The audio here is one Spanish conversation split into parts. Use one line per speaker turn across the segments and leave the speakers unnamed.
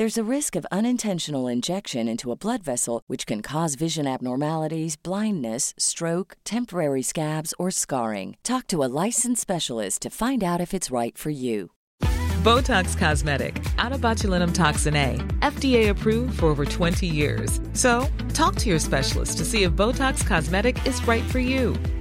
There's a risk of unintentional injection into a blood vessel, which can cause vision abnormalities, blindness, stroke, temporary scabs, or scarring. Talk to a licensed specialist to find out if it's right for you.
Botox Cosmetic, out of botulinum toxin A, FDA approved for over 20 years. So, talk to your specialist to see if Botox Cosmetic is right for you.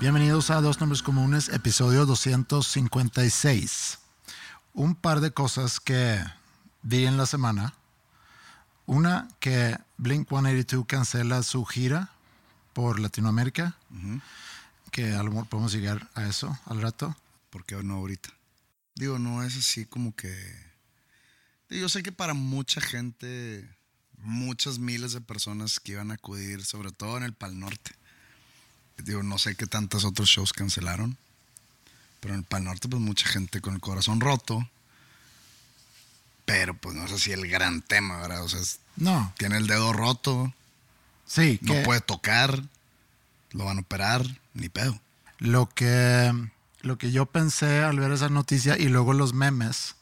Bienvenidos a Dos Nombres Comunes, episodio 256. Un par de cosas que vi en la semana. Una, que Blink 182 cancela su gira por Latinoamérica. Que a lo mejor podemos llegar a eso al rato.
¿Por qué no ahorita? Digo, no es así como que. Yo sé que para mucha gente, muchas miles de personas que iban a acudir, sobre todo en el Pal Norte. Digo, no sé qué tantos otros shows cancelaron. Pero en el Pal Norte, pues mucha gente con el corazón roto. Pero pues no es así el gran tema, ¿verdad? O sea, es-
No,
tiene el dedo roto,
sí,
no
que
puede tocar, lo van a operar, ni pedo.
lo que, lo que yo pensé al ver esa noticia y luego los memes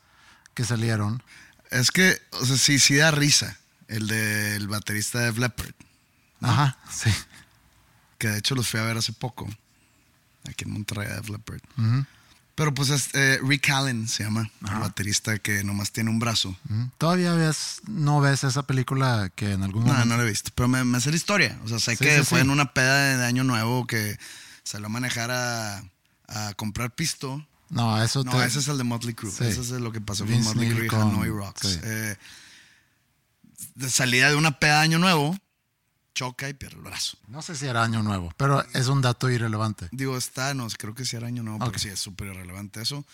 que salieron.
Es que, o sea, sí, sí da risa el del baterista de Leppard,
Ajá, sí.
Que de hecho los fui a ver hace poco, aquí en Monterrey, Def Leppard. Pero pues es, eh, Rick Allen se llama, el baterista que nomás tiene un brazo.
Todavía ves, no ves esa película que en algún
No,
momento...
no lo he visto, pero me, me hace la historia. O sea, sé
Sí,
que
sí,
fue
sí.
en una peda de año nuevo que salió a manejar a, a comprar pisto.
No, eso
No,
te-
ese es el de Motley Crue. Ese es lo que pasó con Motley Crue y Hanoi Rocks. Eh, de salida de una peda de año nuevo, choca y pierde el brazo.
No sé si era año nuevo, pero es un dato irrelevante.
Digo, está, no, creo que sí era año nuevo, pero sí es súper irrelevante eso.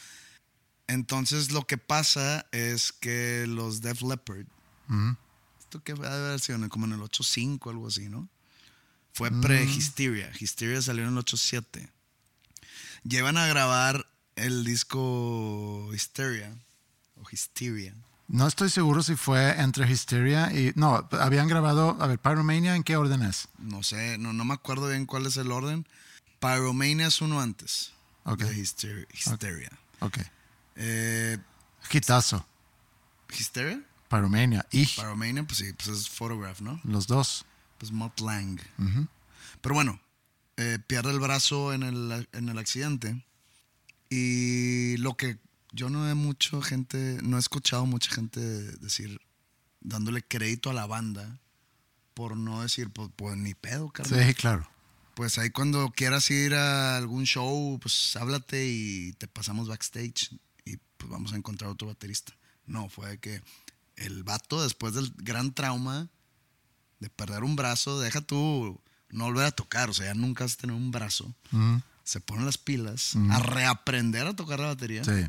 Entonces, lo que pasa es que los Def Leppard, esto que va a haber sido como en el 8.5, algo así, ¿no? Fue
Mm.
pre-Hysteria. Hysteria salió en el 8.7. Llevan a grabar el disco Hysteria, o Hysteria.
No estoy seguro si fue entre Hysteria y... No, habían grabado... A ver, Pyromania, ¿en qué orden es?
No sé, no, no me acuerdo bien cuál es el orden. Pyromania es uno antes
Ok.
de Hysteria. Hysteria.
Ok.
Eh,
Hitazo.
¿Hysteria?
Pyromania. Y
Pyromania, pues sí, pues es Photograph, ¿no?
los dos.
Pues Mutt Lang. Pero bueno, eh, pierde el brazo en el, en el accidente. Y lo que yo no he mucho gente, no he escuchado mucha gente decir, dándole crédito a la banda, por no decir, pues, pues ni pedo, carnal.
Sí, claro.
Pues ahí cuando quieras ir a algún show, pues háblate y te pasamos backstage y pues vamos a encontrar otro baterista. No, fue que el vato, después del gran trauma de perder un brazo, deja tú no volver a tocar, o sea, ya nunca a tener un brazo. Se ponen las pilas a reaprender a tocar la batería
Sí,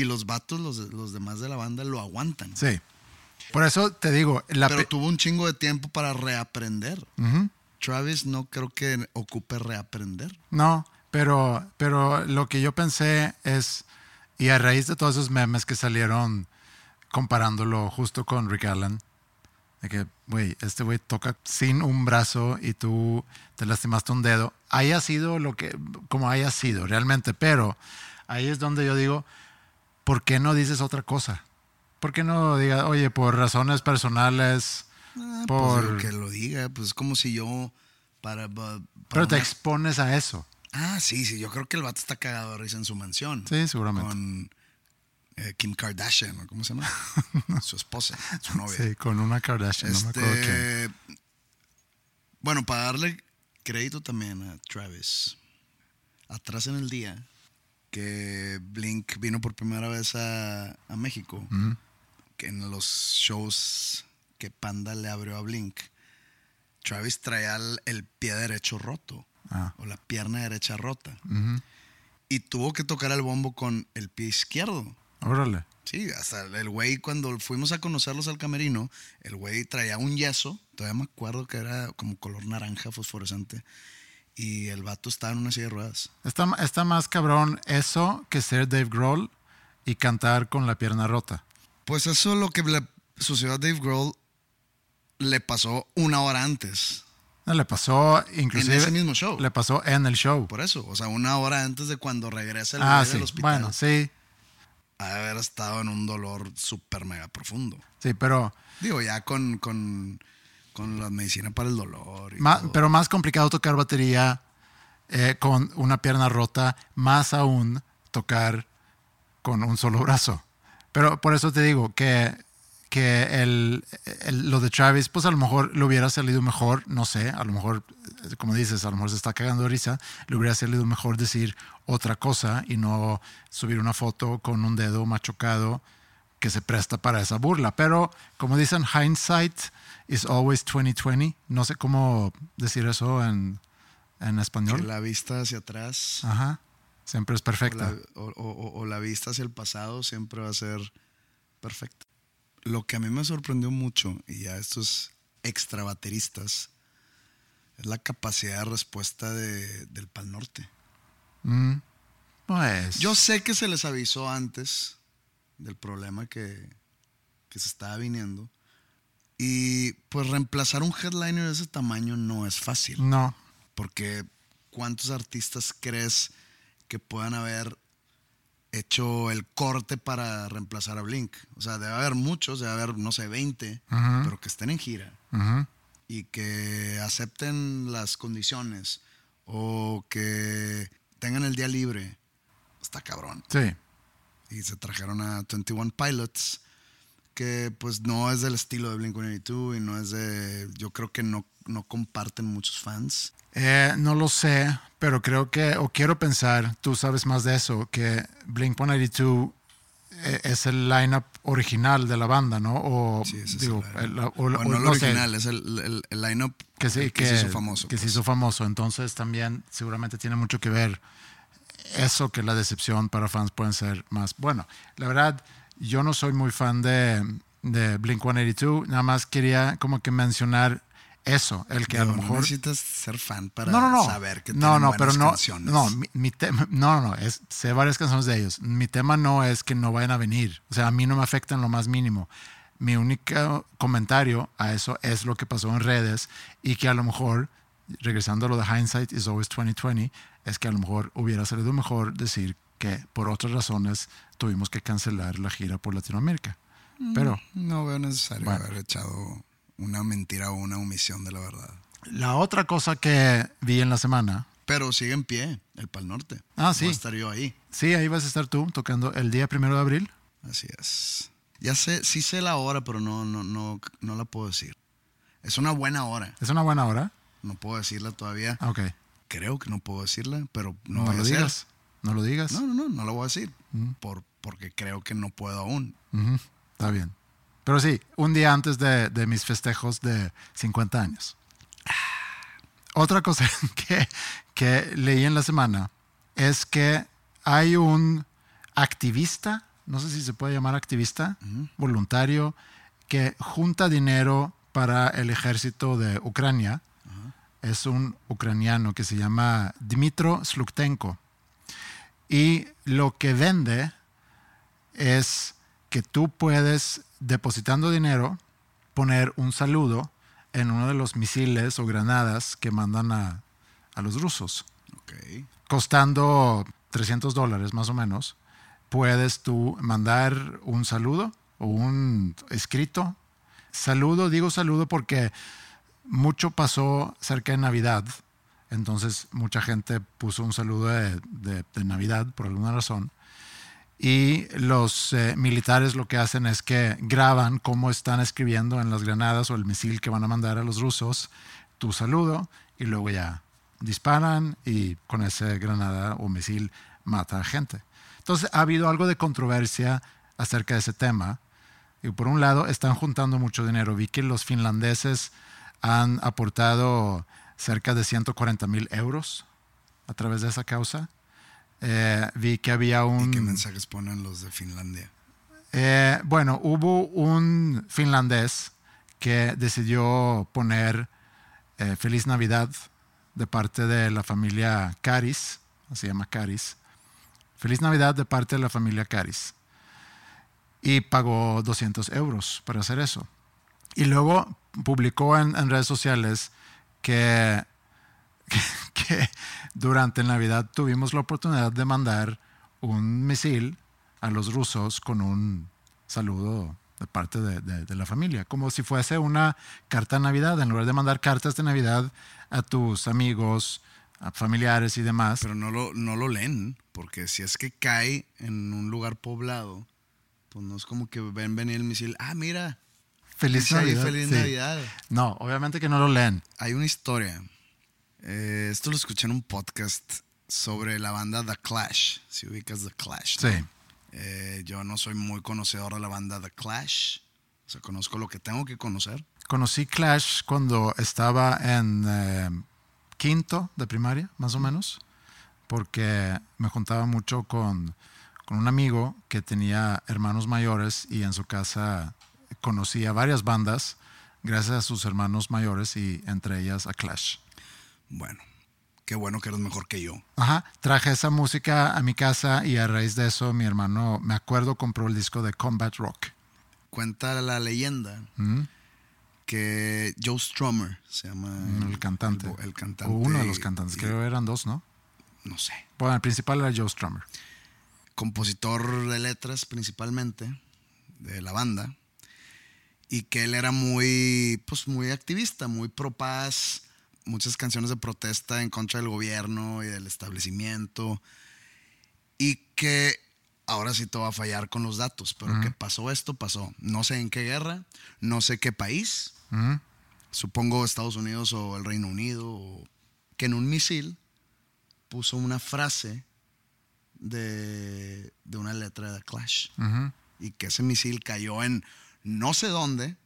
y los vatos, los, los demás de la banda, lo aguantan.
sí. Por eso te digo, la...
Pero
pe-
tuvo un chingo de tiempo para reaprender.
Ujú.
Travis no creo que ocupe reaprender.
No, pero, pero lo que yo pensé es, y a raíz de todos esos memes que salieron comparándolo justo con Rick Allen. De que, güey, este güey toca sin un brazo y tú te lastimaste un dedo. Haya sido lo que, como haya sido realmente, pero ahí es donde yo digo, ¿por qué no dices otra cosa? ¿Por qué no digas, oye, por razones personales,
Ah,
por...
Pues que lo diga, pues es como si yo para... para
pero te
una-
expones a eso.
Ah, sí, sí, yo creo que el vato está cagado de risa en su mansión.
Sí, seguramente.
Con eh, Kim Kardashian, ¿o ¿cómo se llama? su esposa, su novia.
Sí, con una Kardashian, no me acuerdo quién.
Este, bueno, para darle crédito también a Travis, atrás en el día que Blink vino por primera vez a, a México, que en los shows que Panda le abrió a Blink, Travis traía el, el pie derecho roto
Ah.
o la pierna derecha rota y tuvo que tocar el bombo con el pie izquierdo.
Órale.
Sí, hasta el güey cuando fuimos a conocerlos al camerino, el güey traía un yeso, todavía me acuerdo que era como color naranja fosforescente, y el vato estaba en una silla de ruedas.
Está, está más cabrón eso que ser Dave Grohl y cantar con la pierna rota.
Pues eso es lo que le sucedió a Dave Grohl le pasó una hora antes,
No, le pasó inclusive...
en ese mismo show.
Le pasó en el show.
Por eso, o sea, una hora antes de cuando regresa el
ah, sí.
del hospital.
Bueno, sí.
ha haber estado en un dolor súper mega profundo.
Sí, pero,
Digo, ya con, con, con la medicina para el dolor. y
ma- pero más complicado tocar batería eh, con una pierna rota, más aún tocar con un solo brazo. Pero por eso te digo que, que el, el- lo de Travis, pues a lo mejor le hubiera salido mejor, no sé, a lo mejor, eh, como dices, a lo mejor se está cagando de risa, le hubiera salido mejor decir otra cosa y no subir una foto con un dedo machocado que se presta para esa burla. Pero como dicen, hindsight is always 2020. No sé cómo decir eso en, en
Que
español.
la vista hacia atrás
Ajá. Siempre es
o
perfecta.
la, o- o- o la vista hacia el pasado siempre va a ser perfecta. Lo que a mí me sorprendió mucho, y ya estos extra bateristas, es la capacidad de respuesta de- del Pal Norte.
Mm. Pues.
Yo sé que se les avisó antes del problema que, que se estaba viniendo. Y pues reemplazar un headliner de ese tamaño no es fácil.
No.
Porque ¿cuántos artistas crees que puedan haber hecho el corte para reemplazar a Blink? O sea, debe haber muchos, debe haber, no sé, 20,
Ujú.
pero que estén en gira y que acepten las condiciones o que tengan el día libre. Está cabrón.
Sí.
Y se trajeron a 21 Pilots, que pues no es del estilo de Blink-182 y no es de... Yo creo que no, no comparten muchos fans.
Eh, no lo sé, pero creo que, o quiero pensar, tú sabes más de eso, que Blink 182 eh, es el lineup original de la banda, ¿no? O,
Sí, ese es
digo,
el
el- o- o-
no el
no sé,
original, es el, el, el lineup
que, sí, que,
se hizo famoso.
Que se
pues.
hizo famoso. Entonces también seguramente tiene mucho que ver eso que la decepción para fans pueden ser más. Bueno, la verdad, yo no soy muy fan de, de Blink 182, nada más quería como que mencionar eso, el que a
Digo,
lo
no
mejor...
necesitas ser fan para
no, no, no.
saber que
no, no, pero no,
canciones.
no, mi, mi tema, no, no, no, es, sé varias canciones de ellos. Mi tema no es que no vayan a venir. O sea, a mí no me afecta en lo más mínimo. Mi único comentario a eso es lo que pasó en redes y que a lo mejor, regresando a lo de hindsight is always 2020, es que a lo mejor hubiera salido mejor decir que por otras razones tuvimos que cancelar la gira por Latinoamérica. Pero
No veo necesario
Bueno.
haber echado una mentira o una omisión de la verdad.
la otra cosa que vi en la semana,
Pero sigue en pie el Pal Norte.
Ah, sí.
Voy a estar yo ahí.
sí, ahí vas a estar tú tocando el día primero de abril.
Así es. Ya sé, sí sé la hora, pero no, no, no, no la puedo decir. Es una buena hora.
Es una buena hora.
No puedo decirla todavía.
Ok.
Creo que no puedo decirla, pero no,
No,
vaya
lo digas. No lo digas.
No, no, no, no lo voy a decir. Por, porque creo que no puedo aún.
Está bien. Pero sí, un día antes de, de mis festejos de 50 años. Otra cosa que, que leí en la semana es que hay un activista, no sé si se puede llamar activista, voluntario, que junta dinero para el ejército de Ucrania. Es un ucraniano que se llama Dmitro Sluktenko. Y lo que vende es que tú puedes, depositando dinero, poner un saludo en uno de los misiles o granadas que mandan a, a los rusos. Costando 300 dólares más o menos, puedes tú mandar un saludo o un escrito. Saludo, digo saludo porque mucho pasó cerca de Navidad. Entonces mucha gente puso un saludo de, Navidad por alguna razón. Y los eh, militares lo que hacen es que graban cómo están escribiendo en las granadas o el misil que van a mandar a los rusos tu saludo y luego ya disparan y con ese granada o misil mata a gente. Entonces ha habido algo de controversia acerca de ese tema. Y por un lado están juntando mucho dinero. Vi que los finlandeses han aportado cerca de 140 mil euros a través de esa causa. Eh, vi que había un...
¿Y qué mensajes ponen los de Finlandia?
Eh, bueno, hubo un finlandés que decidió poner eh, Feliz Navidad de parte de la familia Caris, se llama Caris. Feliz Navidad de parte de la familia Caris. Y pagó 200 euros para hacer eso. Y luego publicó en, en redes sociales que, que durante Navidad tuvimos la oportunidad de mandar un misil a los rusos con un saludo de parte de, de- la familia, como si fuese una carta Navidad, en lugar de mandar cartas de Navidad a tus amigos, a familiares y demás.
Pero no lo, no lo leen, porque si es que cae en un lugar poblado, pues no es como que ven venir el misil. Ah, mira,
feliz Navidad.
feliz
sí.
Navidad.
No, obviamente que no lo leen.
Hay una historia. eh, esto lo escuché en un podcast sobre la banda The Clash. Si ubicas The Clash. ¿no?
Sí.
Eh, yo no soy muy conocedor de la banda The Clash. O sea, conozco lo que tengo que conocer.
Conocí Clash cuando estaba en eh, quinto de primaria, más o menos, porque me juntaba mucho con, con un amigo que tenía hermanos mayores y en su casa conocía varias bandas gracias a sus hermanos mayores y entre ellas a Clash.
Bueno, qué bueno que eres mejor que yo.
Ajá, traje esa música a mi casa y a raíz de eso mi hermano, me acuerdo, compró el disco de Combat Rock.
Cuenta la leyenda que Joe Strummer se llama
Mm, El cantante.
El, el cantante.
O uno de los cantantes,
y-
creo eran dos, ¿no?
No sé.
Bueno, el principal era Joe Strummer.
compositor de letras principalmente de la banda y que él era muy pues muy activista, muy pro paz, muchas canciones de protesta en contra del gobierno y del establecimiento y que ahora sí te va a fallar con los datos, pero que pasó esto, pasó. No sé en qué guerra, no sé qué país, supongo Estados Unidos o el Reino Unido, o- que en un misil puso una frase de, de una letra de The Clash. Y que ese misil cayó en no sé dónde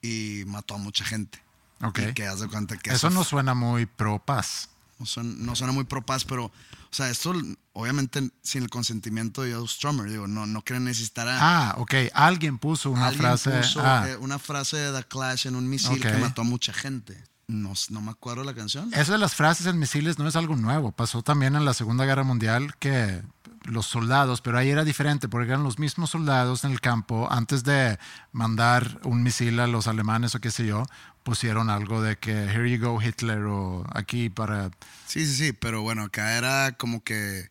y mató a mucha gente.
Ok.
Y que haz de cuenta que
Eso no
f-
suena muy pro paz.
no suena, no suena muy pro paz, pero, o sea, esto obviamente sin el consentimiento de Joe Strummer, digo, no, no creen necesitar a.
Ah, ok. Alguien puso una
Alguien
frase.
puso,
ah,
eh, una frase de The Clash en un misil que
Ok.
mató a mucha gente. No, no me acuerdo la canción.
eso de las frases en misiles no es algo nuevo. Pasó también en la Segunda Guerra Mundial que los soldados, pero ahí era diferente porque eran los mismos soldados en el campo antes de mandar un misil a los alemanes o qué sé yo, pusieron algo de que here you go Hitler o aquí para
Sí, sí, sí, pero bueno, acá era como que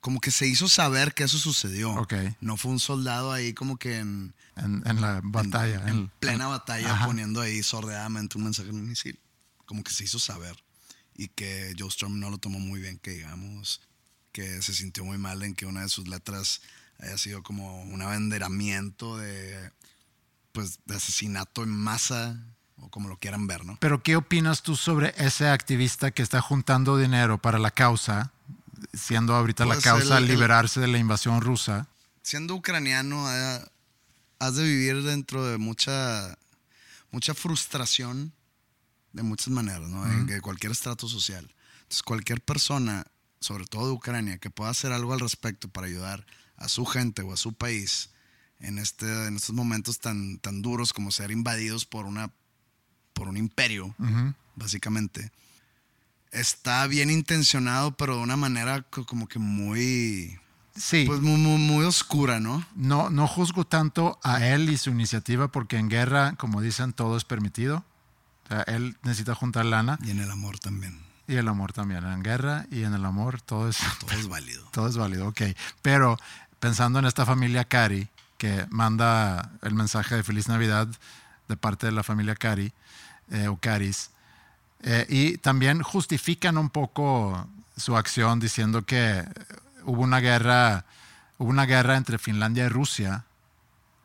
como que se hizo saber que eso sucedió.
Ok.
No fue un soldado ahí como que en,
en, en la batalla.
en
en-
plena batalla
Ajá.
poniendo ahí sordeadamente un mensaje en un misil. Como que se hizo saber. Y que Joe no lo tomó muy bien, que digamos, que se sintió muy mal en que una de sus letras haya sido como un abanderamiento de, pues, de asesinato en masa, o como lo quieran ver, ¿no?
Pero ¿qué opinas tú sobre ese activista que está juntando dinero para la causa, siendo ahorita la
Pues
causa
el- el-
liberarse de la invasión rusa?
siendo ucraniano, has de vivir dentro de mucha, mucha frustración de muchas maneras, ¿no? En que cualquier estrato social. Entonces, cualquier persona, sobre todo de Ucrania, que pueda hacer algo al respecto para ayudar a su gente o a su país en, este, en estos momentos tan, tan duros como ser invadidos por, una, por un imperio, básicamente, está bien intencionado, pero de una manera co- como que muy
sí,
Pues muy, muy, muy oscura, ¿no?
no, no juzgo tanto a él y su iniciativa porque en guerra, como dicen, todo es permitido. O sea, él necesita juntar lana
Y en el amor también.
Y el amor también. En guerra y en el amor todo es,
Todo es válido.
todo es válido, ok. Pero pensando en esta familia Cari, que manda el mensaje de Feliz Navidad de parte de la familia Cari, eh, o Caris, eh, y también justifican un poco su acción diciendo que hubo una guerra, hubo una guerra entre Finlandia y Rusia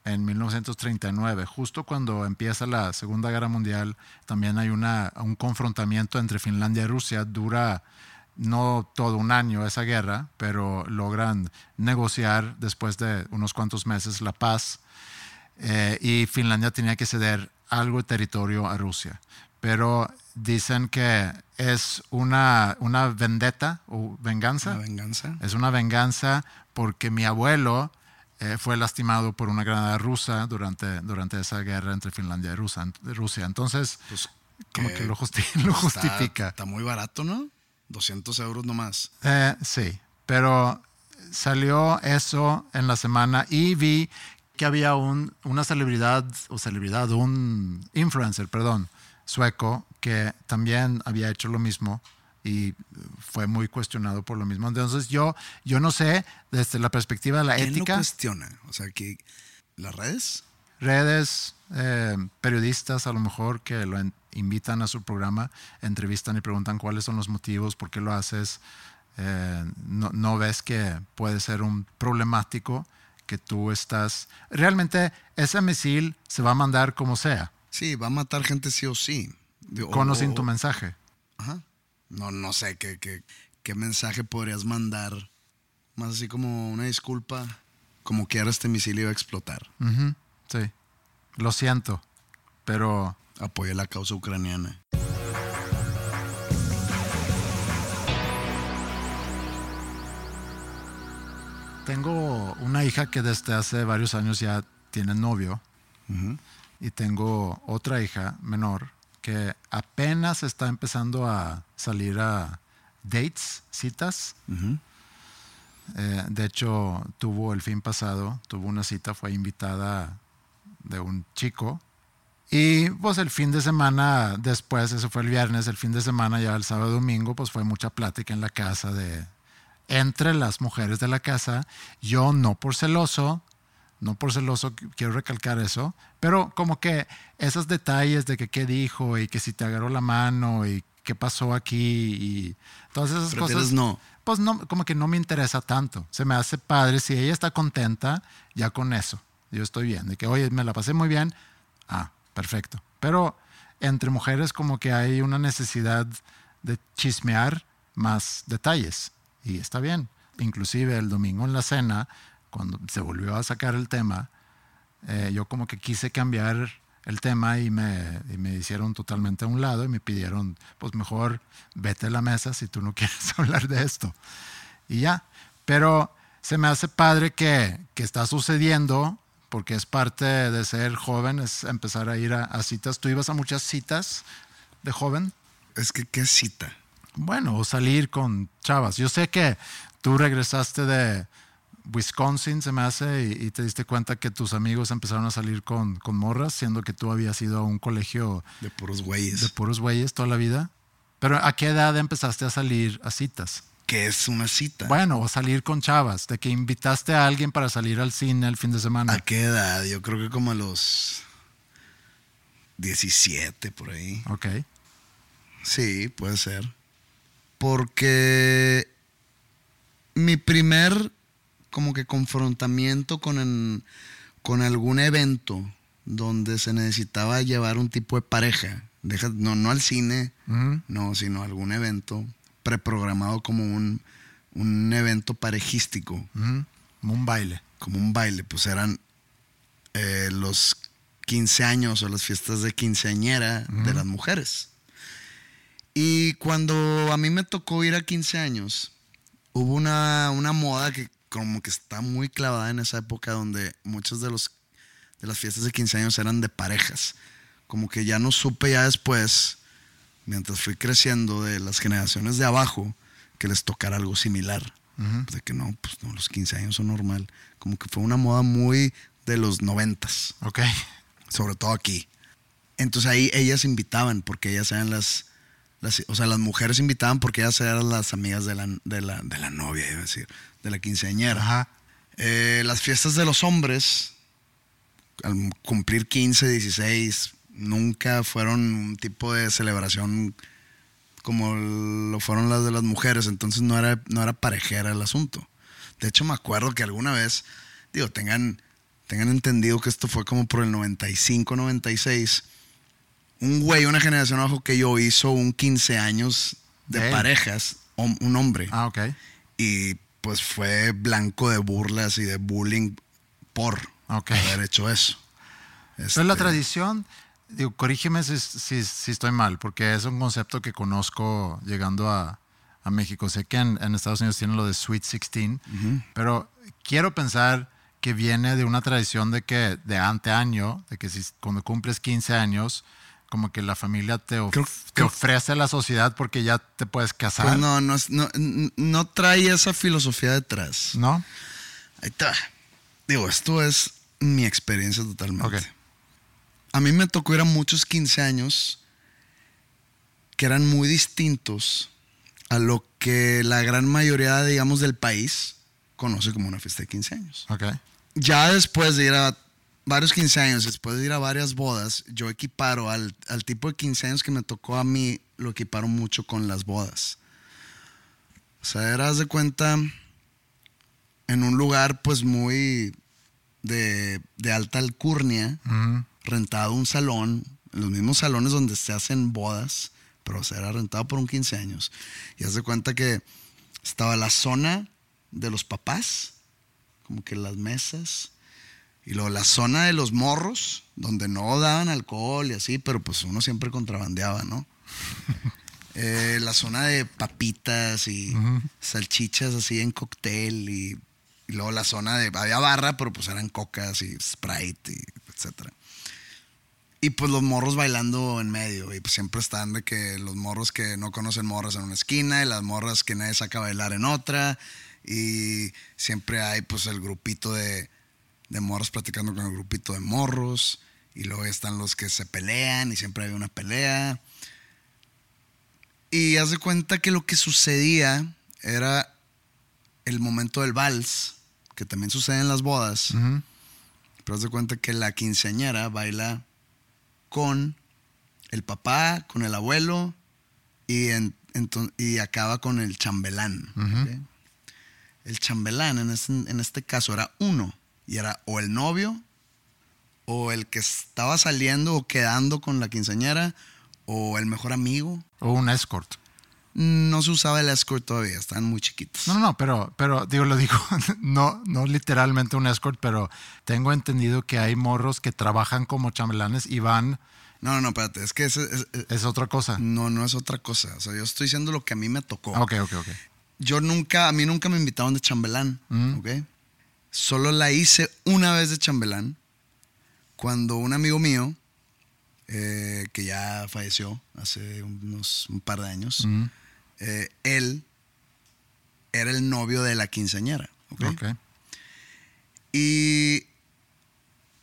en 1939, justo cuando empieza la Segunda Guerra Mundial, también hay una, un confrontamiento entre Finlandia y Rusia, dura no todo un año esa guerra, pero logran negociar después de unos cuantos meses la paz eh, y Finlandia tenía que ceder algo de territorio a Rusia. Pero dicen que es una, una vendetta o venganza.
Una venganza.
Es una venganza porque mi abuelo eh, fue lastimado por una granada rusa durante, durante esa guerra entre Finlandia y Rusia. Rusia. Entonces,
Pues,
como
que
que lo, justi- lo
está-
justifica.
Está, muy barato, ¿no? 200 euros nomás.
Eh, sí, pero salió eso en la semana y vi que había un, una celebridad, o celebridad, un influencer, perdón, sueco, que también había hecho lo mismo y fue muy cuestionado por lo mismo. Entonces yo, yo no sé, desde la perspectiva de la
¿Quién lo
ética,
cuestiona? O sea, que las redes.
redes, eh, periodistas a lo mejor que lo en- invitan a su programa, entrevistan y preguntan cuáles son los motivos, por qué lo haces. Eh, no, no ves que puede ser un problemático que tú estás... Realmente ese misil se va a mandar como sea,
Sí, va a matar gente sí o sí.
Con o- sin tu mensaje.
No, no sé qué, qué, qué mensaje podrías mandar. Más así como una disculpa. Como que ahora este misil iba a explotar.
Sí, lo siento, pero
Apoya la causa ucraniana.
tengo una hija que desde hace varios años ya tiene novio. Y tengo otra hija menor que apenas está empezando a salir a dates, citas. Eh, de hecho, tuvo el fin pasado, tuvo una cita, fue invitada de un chico. Y pues el fin de semana después, eso fue el viernes, el fin de semana ya el sábado domingo, pues fue mucha plática en la casa de entre las mujeres de la casa. Yo no por celoso, no por celoso, qu- quiero recalcar eso, pero como que esos detalles de que qué dijo y que si te agarró la mano y qué pasó aquí y todas esas
Prefieres
cosas.
no.
Pues no, como que no me interesa tanto. Se me hace padre. Si ella está contenta, ya con eso. Yo estoy bien. De que, oye, me la pasé muy bien. Ah, perfecto. Pero entre mujeres como que hay una necesidad de chismear más detalles. Y está bien. Inclusive el domingo en la cena, cuando se volvió a sacar el tema, eh, yo como que quise cambiar el tema y me, y me hicieron totalmente a un lado y me pidieron, pues mejor vete a la mesa si tú no quieres hablar de esto. Y ya. Pero se me hace padre que, que está sucediendo porque es parte de ser joven, es empezar a ir a, a citas. ¿Tú ibas a muchas citas de joven?
Es que, ¿qué cita?
Bueno, salir con chavas. Yo sé que tú regresaste de Wisconsin, se me hace, y, y te diste cuenta que tus amigos empezaron a salir con, con morras, siendo que tú habías ido a un colegio
De puros güeyes.
de puros güeyes toda la vida. Pero ¿a qué edad empezaste a salir a citas?
¿Qué es una cita?
Bueno, o salir con chavas, de que invitaste a alguien para salir al cine el fin de semana.
¿A qué edad? Yo creo que como a los 17 por ahí.
Ok.
Sí, puede ser. Porque mi primer como que confrontamiento con, en- con algún evento donde se necesitaba llevar un tipo de pareja, deja, no, no al cine, no, sino a algún evento preprogramado como un, un evento parejístico.
Como un baile.
como un baile, pues eran eh, los 15 años o las fiestas de quinceañera de las mujeres. Y cuando a mí me tocó ir a 15 años, hubo una, una moda que como que está muy clavada en esa época donde muchas de, los, de las fiestas de 15 años eran de parejas. Como que ya no supe ya después, mientras fui creciendo de las generaciones de abajo, que les tocara algo similar. De que no, pues no, los 15 años son normal. Como que fue una moda muy de los noventas,
Ok.
sobre todo aquí. Entonces ahí ellas invitaban porque ellas eran las, las- o sea, las mujeres invitaban porque ellas eran las amigas de la, de la, de la novia, iba a decir, de la quinceañera.
Ajá.
Eh, las fiestas de los hombres, al cumplir 15, 16, nunca fueron un tipo de celebración como lo fueron las de las mujeres, entonces no era, no era parejera el asunto. De hecho, me acuerdo que alguna vez, digo, tengan, tengan entendido que esto fue como por el 95, 96, un güey, una generación abajo que yo hizo un 15 años de
él.
parejas, un hombre
Ah, ok.
y pues fue blanco de burlas y de bullying por haber hecho eso.
Pero la
Este,
tradición, digo, corrígeme si, si- si estoy mal, porque es un concepto que conozco llegando a, a México. Sé que en, en Estados Unidos tienen lo de Sweet 16, pero quiero pensar que viene de una tradición de que de anteaño, de que si cuando cumples 15 años, como que la familia te, of-
Creo-
te
creo-
ofrece a la sociedad porque ya te puedes casar.
Pues no, no, no, no trae esa filosofía detrás.
¿No?
Ahí está. Digo, esto es mi experiencia totalmente. A mí me tocó ir a muchos 15 años que eran muy distintos a lo que la gran mayoría, digamos, del país conoce como una fiesta de 15 años.
Ok.
ya después de ir a varios 15 años, después de ir a varias bodas, yo equiparo al, al tipo de 15 años que me tocó a mí, lo equiparo mucho con las bodas. O sea, eras de cuenta en un lugar pues muy de, de alta alcurnia, rentado un salón, los mismos salones donde se hacen bodas, pero o sea, era rentado por un 15 años. Y haz de cuenta que estaba la zona de los papás, como que las mesas, y luego la zona de los morros, donde no daban alcohol y así, pero pues uno siempre contrabandeaba, ¿no? Eh, la zona de papitas y salchichas así en cóctel y, y luego la zona de había barra pero pues eran cocas y sprite y etcétera y pues los morros bailando en medio y pues siempre están de que los morros que no conocen morras en una esquina y las morras que nadie saca a bailar en otra y siempre hay pues el grupito de, de morros platicando con el grupito de morros y luego están los que se pelean y siempre hay una pelea y haz de cuenta que lo que sucedía era el momento del vals, que también sucede en las bodas. Pero haz de cuenta que la quinceañera baila con el papá, con el abuelo y, en- y acaba con el chambelán. El chambelán en este, en este caso era uno y era o el novio o el que estaba saliendo o quedando con la quinceañera o el mejor amigo.
O un escort.
No se usaba el escort todavía, estaban muy chiquitos.
No, no, pero, pero digo, lo digo, no, no literalmente un escort, pero tengo entendido que hay morros que trabajan como chambelanes y van,
No, no, no, espérate, es que es- es-
es otra cosa.
no, no es otra cosa. O sea, yo estoy diciendo lo que a mí me tocó.
Ok, ok, ok.
Yo nunca, a mí nunca me invitaron de chambelán,
Mm.
¿ok? Solo la hice una vez de chambelán cuando un amigo mío, eh, que ya falleció hace unos un par de años, eh, él era el novio de la quinceañera, ¿ok?
ok.
Y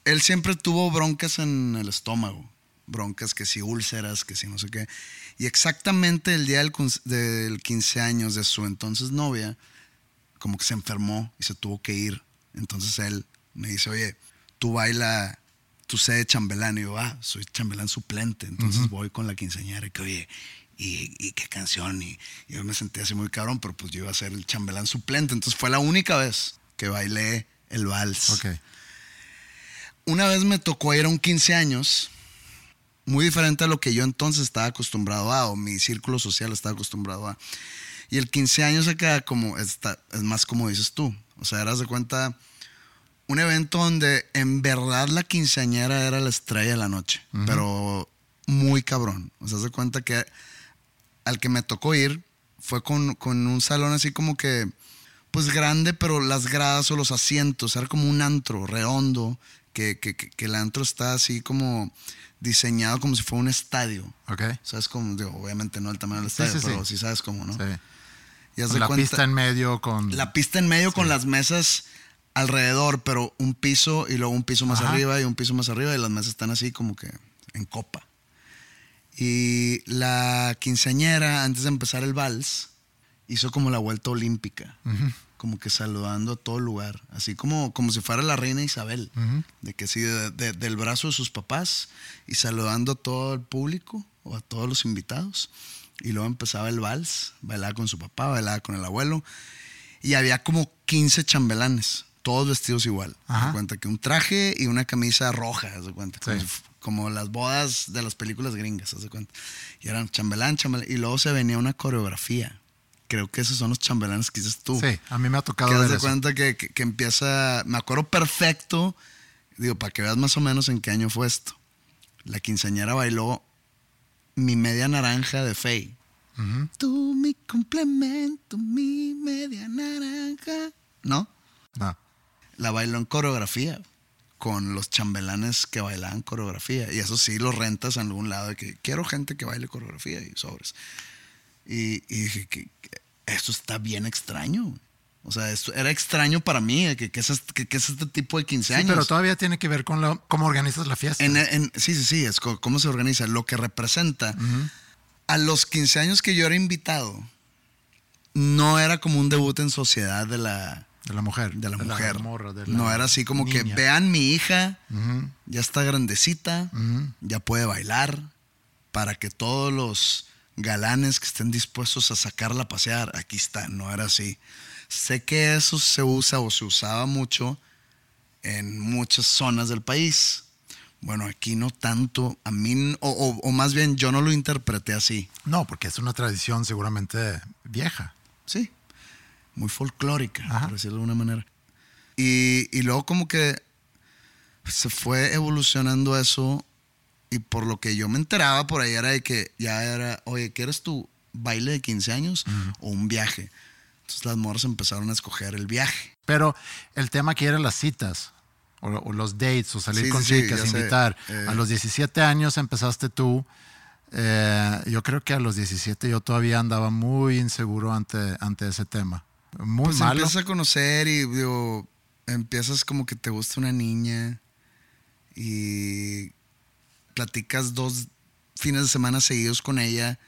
él siempre tuvo broncas en el estómago. Broncas que si úlceras, que si no sé qué. Y exactamente el día del, del 15 años de su entonces novia, como que se enfermó y se tuvo que ir. Entonces él me dice, oye, tú baila, tú sé de chambelán. Y yo, ah, soy chambelán suplente. Entonces voy con la quinceañera y que, oye, ¿y, y qué canción? Y, y yo me sentí así muy cabrón, pero pues yo iba a ser el chambelán suplente. Entonces fue la única vez que bailé el vals.
Ok.
Una vez me tocó ir a un 15 años, muy diferente a lo que yo entonces estaba acostumbrado a, o mi círculo social estaba acostumbrado a. Y el 15 años acá como está, es más como dices tú. O sea, eras de cuenta un evento donde en verdad la quinceañera era la estrella de la noche, pero muy cabrón. O sea, de cuenta que al que me tocó ir fue con, con un salón así como que, pues grande, pero las gradas o los asientos, era como un antro redondo, que, que, que- el antro está así como diseñado como si fuera un estadio.
Ok.
¿Sabes cómo? Digo, obviamente no el tamaño del
Sí,
estadio,
sí,
pero
sí.
sí sabes cómo, ¿no?
Sí.
Y
Con la
cuenta-
pista en medio con...
la pista en medio con las mesas alrededor, pero un piso y luego un piso más
Ajá.
arriba y un piso más arriba y las mesas están así como que en copa. Y la quinceañera, antes de empezar el vals, hizo como la vuelta olímpica, como que saludando a todo el lugar, así como, como si fuera la reina Isabel, de que sí, de- de- del brazo de sus papás y saludando a todo el público o a todos los invitados. Y luego empezaba el vals, bailaba con su papá, bailaba con el abuelo. Y había como 15 chambelanes, todos vestidos igual. Haz
Ajá.
de cuenta que un traje y una camisa roja, haz de cuenta. Como,
Sí.
fu- como las bodas de las películas gringas, haz de cuenta. Y eran chambelán, chambelán. Y luego se venía una coreografía. Creo que esos son los chambelanes que dices tú.
Sí, a mí me ha tocado
Que
ver
de
eso.
cuenta que, que- que empieza. Me acuerdo perfecto. Digo, para que veas más o menos en qué año fue esto. La quinceañera bailó mi media naranja de Faye. Tú, mi complemento, mi media naranja. ¿No?
No.
La bailó en coreografía. Con los chambelanes que bailaban coreografía. Y eso sí, los rentas en algún lado. De que quiero gente que baile coreografía y sobres. Y, y dije que, que esto está bien extraño. O sea, esto era extraño para mí. de Que, que es, este, que, que es este tipo de 15
Sí,
años.
pero todavía tiene que ver con lo- cómo organizas la fiesta.
En- en- sí, sí, sí, es cómo se organiza, lo que representa. A los 15 años que yo era invitado, no era como un debut en sociedad de la,
de la mujer.
de la mujer.
morra, de la
no era así como que vean mi hija, ya está grandecita, ya puede bailar, para que todos los galanes que estén dispuestos a sacarla a pasear, aquí está, no era así. Sé que eso se usa o se usaba mucho en muchas zonas del país. Bueno, aquí no tanto, a mí, o, o- o más bien yo no lo interpreté así.
No, porque es una tradición seguramente vieja.
Sí, muy folclórica,
Ajá.
por decirlo de alguna manera. Y, y luego como que se fue evolucionando eso y por lo que yo me enteraba por ahí era de que ya era, oye, ¿quieres tu baile de 15 años o un viaje? Entonces las morras empezaron a escoger el viaje.
Pero el tema aquí era las citas. O, o los dates, o salir
Sí,
con
sí,
chicas, invitar.
Eh.
A los 17 años empezaste tú. Eh, yo creo que a los 17 yo todavía andaba muy inseguro ante, ante ese tema. Muy
Pues
malo.
empiezas a conocer y digo, empiezas como que te gusta una niña y platicas dos fines de semana seguidos con ella,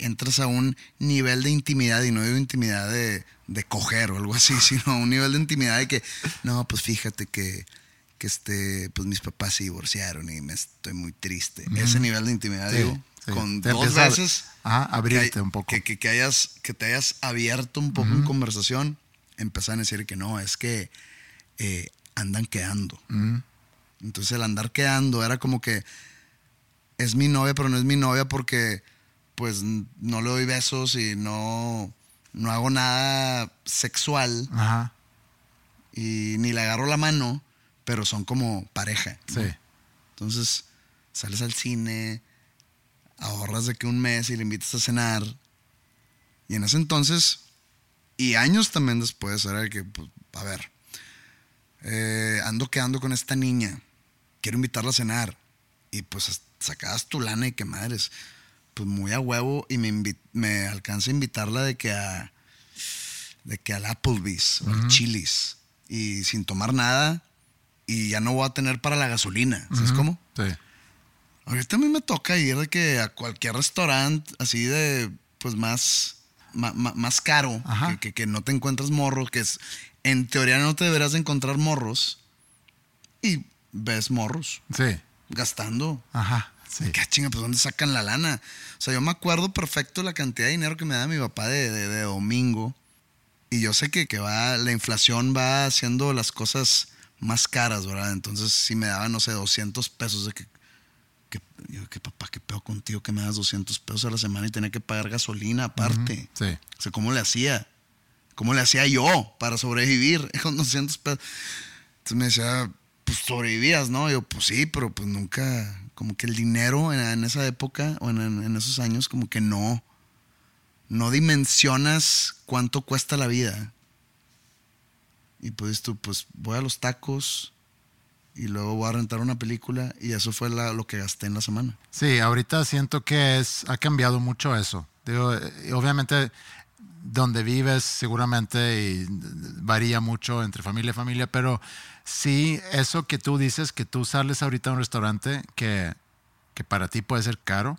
entras a un nivel de intimidad y no digo intimidad de, de coger o algo así, sino un nivel de intimidad de que, no, pues fíjate que, que este, pues mis papás se divorciaron y me estoy muy triste. Ese nivel de intimidad,
Sí,
digo,
sí.
con
Te
dos
a-
veces
ajá, abrirte
que,
un poco.
Que, que- que hayas, que te hayas abierto un poco en conversación, empezaron a decir que no, es que eh, andan quedando. Entonces el andar quedando era como que es mi novia, pero no es mi novia porque pues no le doy besos y no, no hago nada sexual
Ajá.
y ni le agarro la mano, pero son como pareja. ¿no?
Sí.
Entonces, sales al cine, ahorras de que un mes y le invitas a cenar. Y en ese entonces, y años también después, era de que, pues, a ver, eh, ando quedando con esta niña, quiero invitarla a cenar. Y pues sacabas tu lana y qué madres. Pues muy a huevo y me, me alcanza a invitarla de que a, de que al Applebee's o al Chili's. Y sin tomar nada. Y ya no voy a tener para la gasolina. ¿Sabes cómo?
Sí.
Ahorita a mí me toca ir de que a cualquier restaurante así de, pues más, ma- ma- más caro, que, que- que no te encuentras morros, que es, en teoría no te deberías de encontrar morros, y ves morros
Sí.
gastando.
Ajá. Sí.
¿Qué chinga? Pues ¿dónde sacan la lana? O sea, yo me acuerdo perfecto la cantidad de dinero que me da mi papá de, de- de domingo. Y yo sé que, que va, la inflación va haciendo las cosas más caras, ¿verdad? Entonces, si me daba, no sé, 200 pesos de que, que yo, que papá, qué pedo contigo que me das 200 pesos a la semana y tenía que pagar gasolina aparte.
Sí.
O sea, ¿cómo le hacía? ¿Cómo le hacía yo para sobrevivir con 200 pesos? Entonces me decía, pues sobrevivías, ¿no? yo, pues sí, pero pues nunca, como que el dinero en, esa época o en, esos años, como que no, no dimensionas cuánto cuesta la vida. Y pues tú, pues voy a los tacos y luego voy a rentar una película y eso fue lo que gasté en la semana.
Sí, ahorita siento que es, ha cambiado mucho eso. Eh, obviamente donde vives seguramente y varía mucho entre familia y familia, pero sí, eso que tú dices, que tú sales ahorita a un restaurante que, que para ti puede ser caro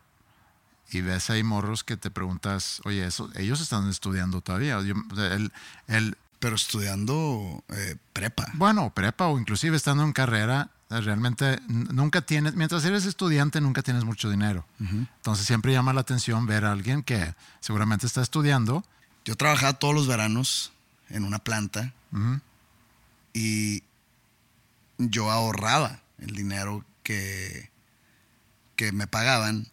y ves ahí morros que te preguntas, oye, eso, ellos están estudiando todavía. Yo- el, el-
Pero estudiando eh, prepa.
bueno, prepa o inclusive estando en carrera, realmente nunca tienes, mientras eres estudiante nunca tienes mucho dinero. Entonces siempre llama la atención ver a alguien que seguramente está estudiando.
Yo trabajaba todos los veranos en una planta
Ujú.
y yo ahorraba el dinero que, que me pagaban,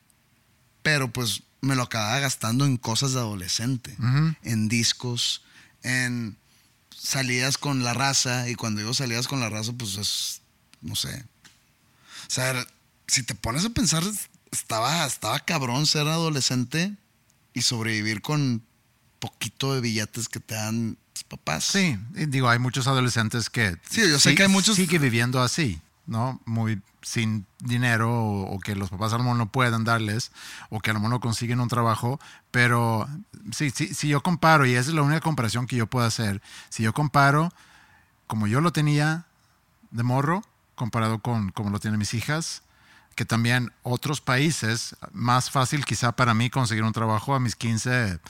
pero pues me lo acababa gastando en cosas de adolescente, en discos, en salidas con la raza, y cuando digo salidas con la raza, pues es, no sé. O sea, si te pones a pensar, estaba, estaba cabrón ser adolescente y sobrevivir con poquito de billetes que te dan tus papás.
Sí, y digo, hay muchos adolescentes que
Sí, yo sé que hay muchos-
sigue viviendo así, ¿no? Muy sin dinero o, o que los papás a lo mejor no puedan darles o que a lo mejor no consiguen un trabajo, pero sí, sí, si yo comparo, y esa es la única comparación que yo puedo hacer, si yo comparo como yo lo tenía de morro comparado con como lo tienen mis hijas, que también otros países, más fácil quizá para mí conseguir un trabajo a mis 15,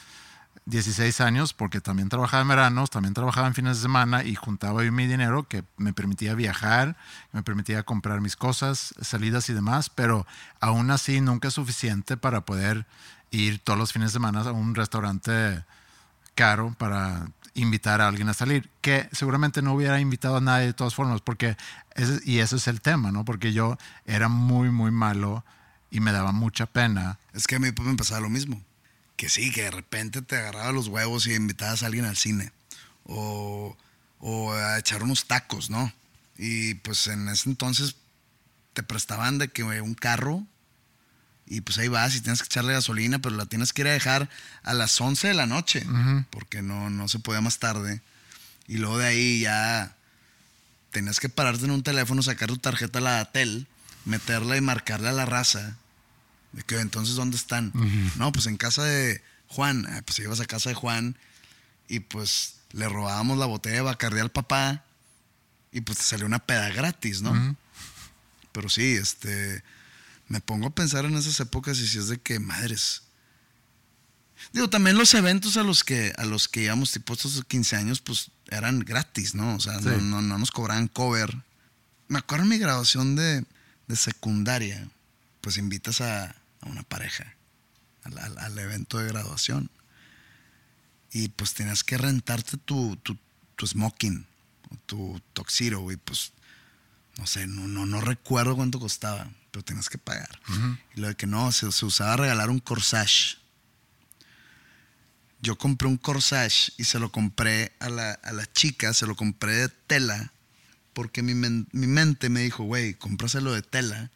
16 años, porque también trabajaba en veranos, también trabajaba en fines de semana y juntaba yo mi dinero que me permitía viajar, me permitía comprar mis cosas, salidas y demás, pero aún así nunca es suficiente para poder ir todos los fines de semana a un restaurante caro para invitar a alguien a salir, que seguramente no hubiera invitado a nadie de todas formas, porque ese- y eso es el tema, ¿no? Porque yo era muy, muy malo y me daba mucha pena.
Es que a mí me pasaba lo mismo. Que sí, que de repente te agarraba los huevos y invitabas a alguien al cine. O, o a echar unos tacos, ¿no? Y pues en ese entonces te prestaban de que un carro y pues ahí vas y tienes que echarle gasolina, pero la tienes que ir a dejar a las 11 de la noche, porque no, no se podía más tarde. Y luego de ahí ya tenías que pararte en un teléfono, sacar tu tarjeta a la Atel, meterla y marcarle a la raza. De que entonces, ¿dónde están? No, pues en casa de Juan. Ah, pues ibas a casa de Juan y pues le robábamos la botella de Bacardí al papá y pues te salió una peda gratis, ¿no? Pero sí, este, me pongo a pensar en esas épocas y si es de que madres. Digo, también los eventos a los que a los que íbamos tipo estos 15 años, pues eran gratis, ¿no? O sea,
Sí.
no, no, no nos cobraban cover. Me acuerdo en mi graduación de, de secundaria, pues invitas a, a una pareja al, al- al evento de graduación. Y pues tenías que rentarte tu, tu, tu smoking, o tu tuxedo, güey, pues no sé, no, no, no recuerdo cuánto costaba, pero tenías que pagar. Y lo de que no, se, se usaba regalar un corsage. Yo compré un corsage y se lo compré a la, a la chica, se lo compré de tela, porque mi, men- mi mente me dijo, güey, cómpraselo de tela,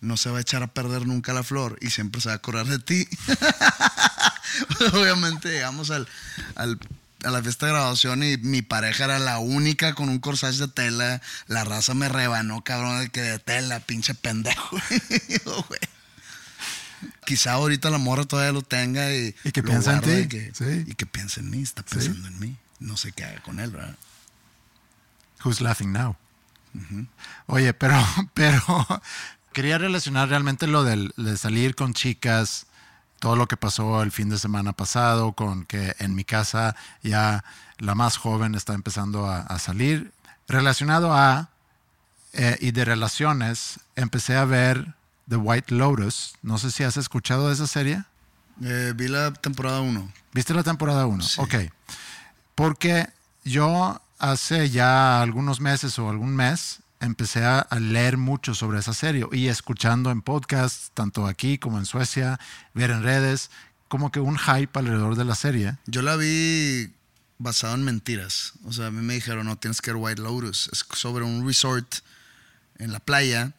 no se va a echar a perder nunca la flor y siempre se va a acordar de ti. Obviamente llegamos al, al- a la fiesta de graduación y mi pareja era la única con un corsage de tela. La raza me rebanó, cabrón, de que de tela, pinche pendejo. Yo. Quizá ahorita la morra todavía lo tenga y,
Y que piensa en ti,
Y que,
sí.
y que piensa en mí, está pensando en mí. No sé qué haga con él, ¿verdad?
Who's laughing now? Oye, pero, pero quería relacionar realmente lo del- de salir con chicas, todo lo que pasó el fin de semana pasado, con que en mi casa ya la más joven está empezando a, a salir. Relacionado a, eh, y de relaciones, empecé a ver The White Lotus. No sé si has escuchado de esa serie.
Eh, vi la temporada 1.
¿Viste la temporada 1?
Sí.
Ok. Porque yo hace ya algunos meses o algún mes empecé a, leer mucho sobre esa serie y escuchando en podcasts, tanto aquí como en Suecia, ver en redes, como que un hype alrededor de la serie.
Yo la vi basado en mentiras. O sea, a mí me dijeron, no, tienes que ver White Lotus. Es sobre un resort en la playa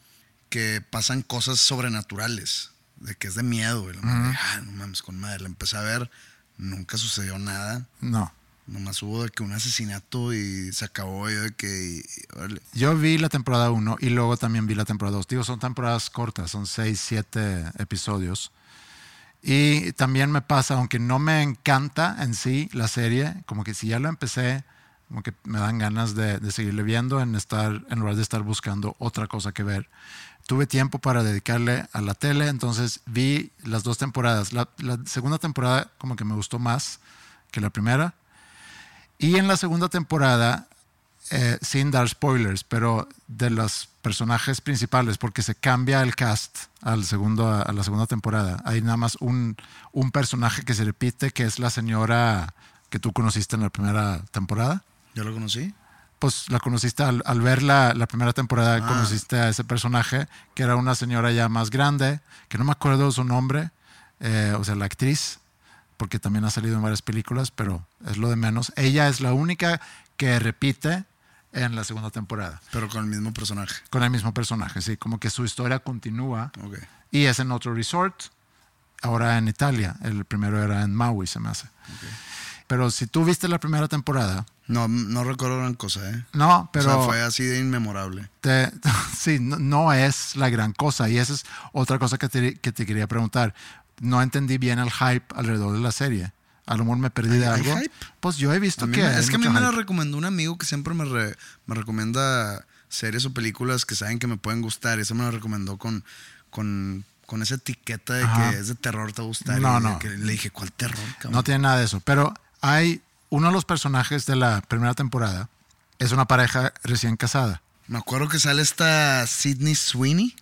que pasan cosas sobrenaturales. De que es de miedo. Y la madre, ah, no mames, con madre. La empecé a ver, nunca sucedió nada.
No.
Nomás hubo de que un asesinato y se acabó yo de que... órale.
Yo vi la temporada 1 y luego también vi la temporada 2. Digo, son temporadas cortas, son 6, 7 episodios. Y también me pasa, aunque no me encanta en sí la serie, como que si ya la empecé, como que me dan ganas de, de seguirle viendo en, estar, en lugar de estar buscando otra cosa que ver. Tuve tiempo para dedicarle a la tele, entonces vi las dos temporadas. La, la segunda temporada como que me gustó más que la primera. Y en la segunda temporada, eh, sin dar spoilers, pero de los personajes principales, porque se cambia el cast al segundo, a la segunda temporada. Hay nada más un, un personaje que se repite, que es la señora que tú conociste en la primera temporada.
¿Yo lo conocí?
Pues la conociste al, al ver la, la primera temporada,
Ah.
conociste a ese personaje, que era una señora ya más grande, que no me acuerdo su nombre, eh, o sea, la actriz, porque también ha salido en varias películas, pero es lo de menos. Ella es la única que repite en la segunda temporada,
Pero con el mismo personaje.
con el mismo personaje, sí, como que su historia continúa
Ok.
y es en otro resort, ahora en Italia, el primero era en Maui, se me hace. Pero si tú viste la primera temporada,
No, no recuerdo gran cosa, ¿eh?
no, pero...
o sea, fue así de inmemorable.
te- sí, no, no es la gran cosa. Y esa es otra cosa que te, que te quería preguntar. No entendí bien el hype alrededor de la serie. A lo mejor me perdí de
¿Hay
algo.
hype?
Pues yo he visto que.
me- es que a mí me la
hype.
recomendó un amigo que siempre me, re- me recomienda series o películas que saben que me pueden gustar. Y eso me lo recomendó con, con, con esa etiqueta de
Ajá.
que es de terror, te va a gustar.
No, no.
que le dije, ¿cuál terror, cabrón?
No tiene nada de eso. Pero hay uno de los personajes de la primera temporada. Es una pareja recién casada.
Me acuerdo que sale esta Sydney Sweeney,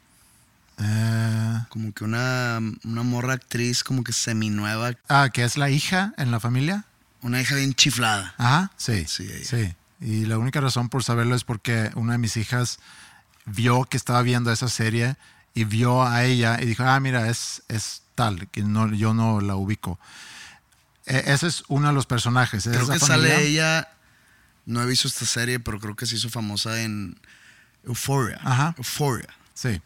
Eh,
como que una, una morra actriz, como que seminueva,
ah, que es la hija en la familia.
una hija bien chiflada.
Ajá, sí.
Sí, ella.
sí. Y la única razón por saberlo es porque una de mis hijas vio que estaba viendo esa serie y vio a ella y dijo, ah, mira, es, es tal, que no, yo no la ubico. E- ese es uno de los personajes. es
Creo que
familia.
sale ella, no he visto esta serie, pero creo que se hizo famosa en Euphoria.
Ajá.
Euphoria.
Sí.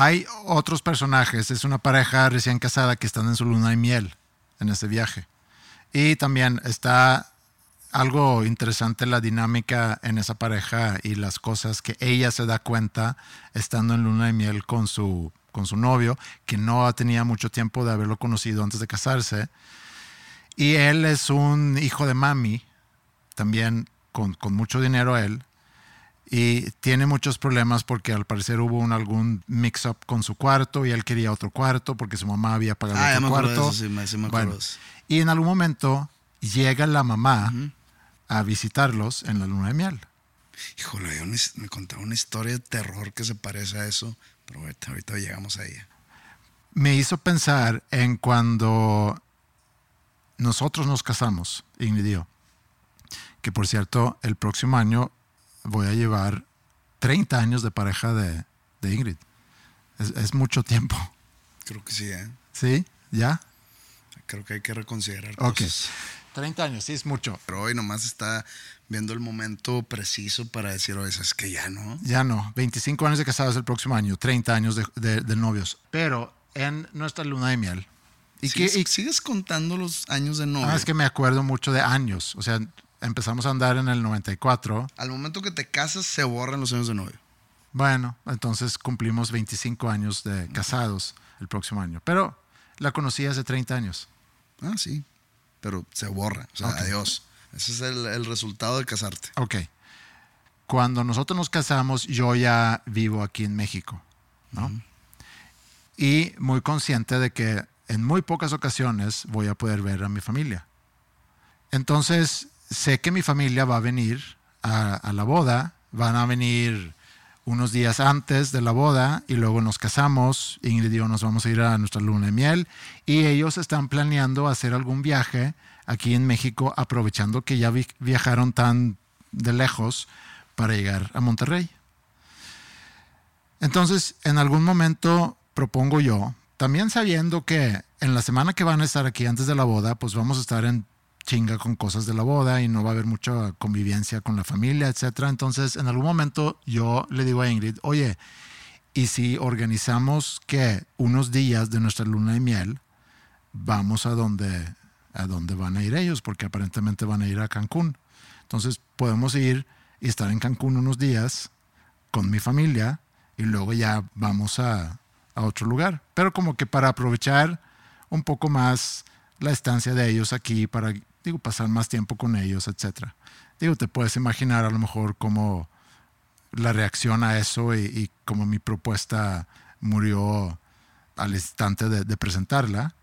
Hay otros personajes. Es una pareja recién casada que están en su luna de miel en este viaje. Y también está algo interesante la dinámica en esa pareja y las cosas que ella se da cuenta estando en luna de miel con su, con su novio, que no tenía mucho tiempo de haberlo conocido antes de casarse. Y él es un hijo de mami, también con, con mucho dinero él, y tiene muchos problemas porque al parecer hubo un, algún mix-up con su cuarto y él quería otro cuarto porque su mamá había pagado
Ah,
otro
me
cuarto.
eso, sí, me- sí me
Bueno, y en algún momento llega la mamá a visitarlos en la luna de miel.
Híjole, yo me, me contaba una historia de terror que se parece a eso, pero ahorita, ahorita llegamos a ella.
Me hizo pensar en cuando nosotros nos casamos, Ingrid y yo, que por cierto, el próximo año voy a llevar 30 años de pareja de, de Ingrid. Es, es mucho tiempo.
Creo que sí, ¿eh?
¿Sí? ¿Ya?
Creo que hay que reconsiderar
Ok.
cosas.
30 años, sí, es mucho.
Pero hoy nomás está viendo el momento preciso para decir, oye, es que ya no.
Ya no, 25 años de casados el próximo año, 30 años de, de- de novios. Pero en nuestra luna de miel. Y que,
¿Sigues,
y-
sigues contando los años de novio?
ah, es que me acuerdo mucho de años. O sea, empezamos a andar en el 94.
Al momento que te casas, se borran los años de novio.
Bueno, entonces cumplimos 25 años de casados el próximo año. Pero la conocí hace 30 años.
Ah, sí. Pero se borra. O sea,
Ok.
adiós. Ese es el, el resultado de casarte.
Ok. Cuando nosotros nos casamos, yo ya vivo aquí en México, ¿no? Y muy consciente de que en muy pocas ocasiones voy a poder ver a mi familia. Entonces, sé que mi familia va a venir a, la boda, van a venir unos días antes de la boda y luego nos casamos, Ingrid y yo nos vamos a ir a nuestra luna de miel y ellos están planeando hacer algún viaje aquí en México aprovechando que ya vi- viajaron tan de lejos para llegar a Monterrey. Entonces, en algún momento propongo yo, también sabiendo que en la semana que van a estar aquí antes de la boda, pues vamos a estar en chinga con cosas de la boda y no va a haber mucha convivencia con la familia, etcétera. Entonces, en algún momento yo le digo a Ingrid, oye, ¿y si organizamos que unos días de nuestra luna de miel vamos a donde, a van a ir ellos? Porque aparentemente van a ir a Cancún. Entonces, podemos ir y estar en Cancún unos días con mi familia y luego ya vamos a, a otro lugar. Pero como que para aprovechar un poco más la estancia de ellos aquí para, digo, pasar más tiempo con ellos, etc. Digo, te puedes imaginar a lo mejor cómo la reacción a eso y, y cómo mi propuesta murió al instante de, de presentarla.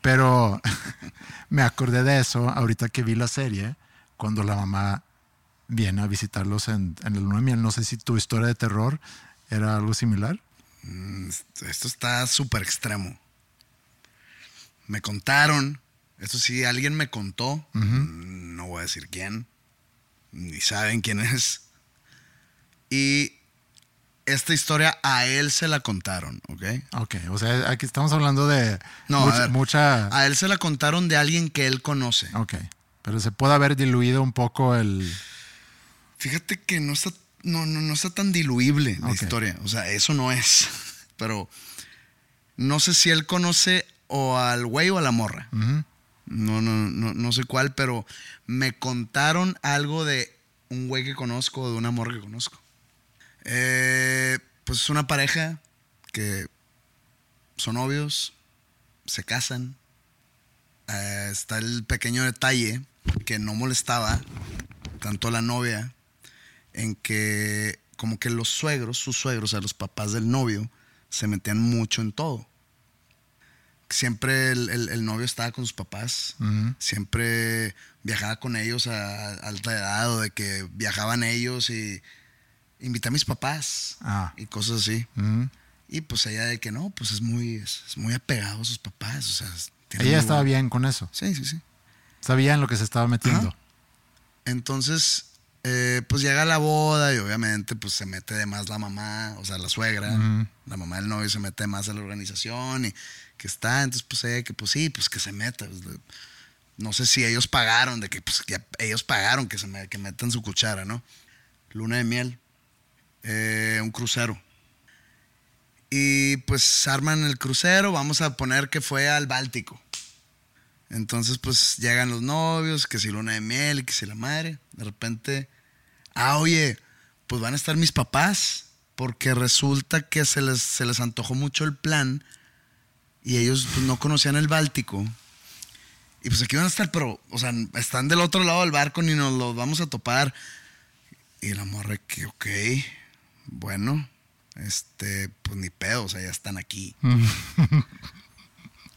Pero me acordé de eso ahorita que vi la serie, cuando la mamá viene a visitarlos en, en la luna de miel. No sé si tu historia de terror era algo similar.
Mm, Esto está súper extremo. Me contaron, esto sí, alguien me contó, mm, no voy a decir quién, ni saben quién es. Y esta historia a él se la contaron, ¿ok?
Ok, o sea, aquí estamos hablando de
No, a
mucha,
ver.
mucha-
A él se la contaron de alguien que él conoce.
Ok, pero se puede haber diluido un poco el...
Fíjate que no está, no, no, no está tan diluible la historia. O sea, eso no es. Pero no sé si él conoce o al güey o a la morra.
Ujú.
No, no, no, sé cuál, pero me contaron algo de un güey que conozco, de una morra que conozco. Eh, pues es una pareja que son novios, se casan. Eh, está el pequeño detalle que no molestaba tanto a la novia en que como que los suegros, sus suegros, o sea, los papás del novio, se metían mucho en todo. Siempre el, el- el novio estaba con sus papás, siempre viajaba con ellos a, a alta edad o de que viajaban ellos y invité a mis papás
Ah.
y cosas así. Y pues ella de que no, pues es muy, es, es muy apegado a sus papás. O sea, tiene
Ella estaba bien con eso.
Sí, sí, sí.
Sabía en lo que se estaba metiendo.
Ajá. Entonces, eh, pues llega la boda y obviamente pues se mete de más la mamá, o sea, la suegra, la mamá del novio se mete más a la organización y que está, entonces pues ella que pues sí, pues que se meta. pues, no sé si ellos pagaron, de que pues que ellos pagaron que se me- que metan su cuchara, ¿no? Luna de miel, eh, un crucero. Y pues arman el crucero, vamos a poner que fue al Báltico. Entonces, pues llegan los novios, que si luna de miel, que si la madre. De repente, ah, oye, pues van a estar mis papás, porque resulta que se les, se les antojó mucho el plan y ellos pues, no conocían el Báltico. Y pues aquí van a estar, pero, o sea, están del otro lado del barco ni nos los vamos a topar. Y la morra que, ok, bueno, este, pues ni pedo, o sea, ya están aquí.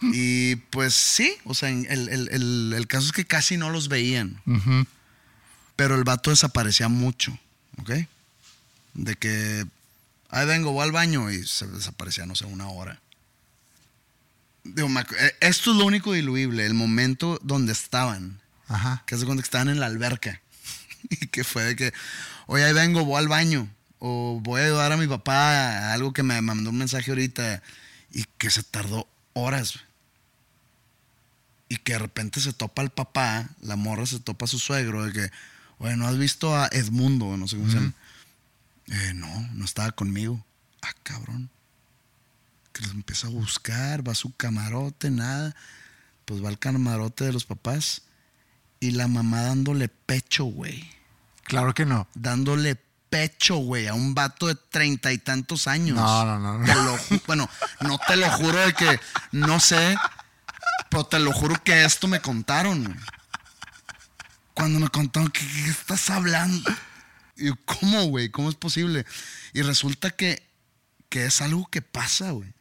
Y pues sí, o sea, el, el- el- el caso es que casi no los veían, pero el vato desaparecía mucho, ¿ok? De que, ahí vengo, voy al baño y se desaparecía, no sé, una hora. Digo, eh, esto es lo único diluible, el momento donde estaban,
Ajá.
que hace cuenta que estaban en la alberca. y que fue de que, oye, ahí vengo, voy al baño. O voy a ayudar a mi papá a algo que me mandó un mensaje ahorita. Y que se tardó horas. Y que de repente se topa el papá, la morra se topa a su suegro, de que, oye, ¿no has visto a Edmundo? No sé cómo se llama. "Eh, no, no estaba conmigo. Ah, cabrón. Que los empieza a buscar, va a su camarote, nada. Pues va al camarote de los papás. Y la mamá dándole pecho, güey.
Claro que no.
Dándole pecho, güey, a un vato de treinta y tantos años.
No, no, no, no.
Te lo ju- bueno, no te lo juro de que no sé, pero te lo juro que esto me contaron. güey. Cuando me contaron, ¿qué, qué estás hablando? Y yo, ¿cómo, güey? ¿Cómo es posible? Y resulta que, que es algo que pasa, güey.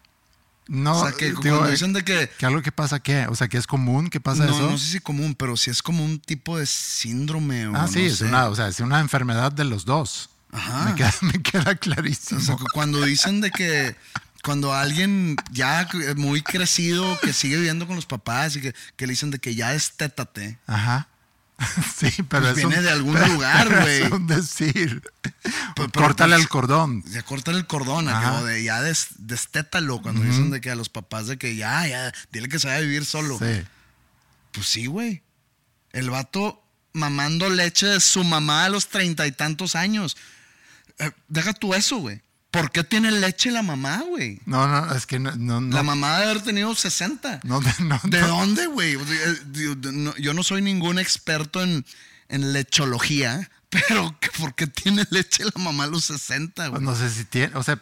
No,
o sea, que
digo,
cuando
eh,
dicen de que
¿Que algo que pasa qué? O sea, que es común que pasa
no,
eso.
no sé si común, pero si es como un tipo de síndrome o
ah, sí,
no
es
sé.
una, o sea, es una enfermedad de los dos.
Ajá.
Me queda, me queda clarísimo.
O sea, que cuando dicen de que cuando alguien ya muy crecido que sigue viviendo con los papás y que, que le dicen de que ya estétate.
Ajá. Sí, pero
Pues
es
viene de algún
pero
lugar, güey.
Es un decir.
pero,
Córtale
pues,
el cordón.
Ya cortar el cordón, acabo de ya des- destétalo cuando dicen de que a los papás de que ya, ya, dile que se vaya a vivir solo.
Sí.
Pues sí, güey. El vato mamando leche de su mamá a los treinta y tantos años. Eh, deja tú eso, güey. ¿Por qué tiene leche la mamá, güey?
No, no, es que no. no, no
La mamá debe haber tenido 60.
no, no,
¿De dónde, güey? Eh, yo no soy ningún experto en, en lechología, Pero, ¿que ¿por qué tiene leche la mamá a los 60, güey?
No sé si tiene, o sea,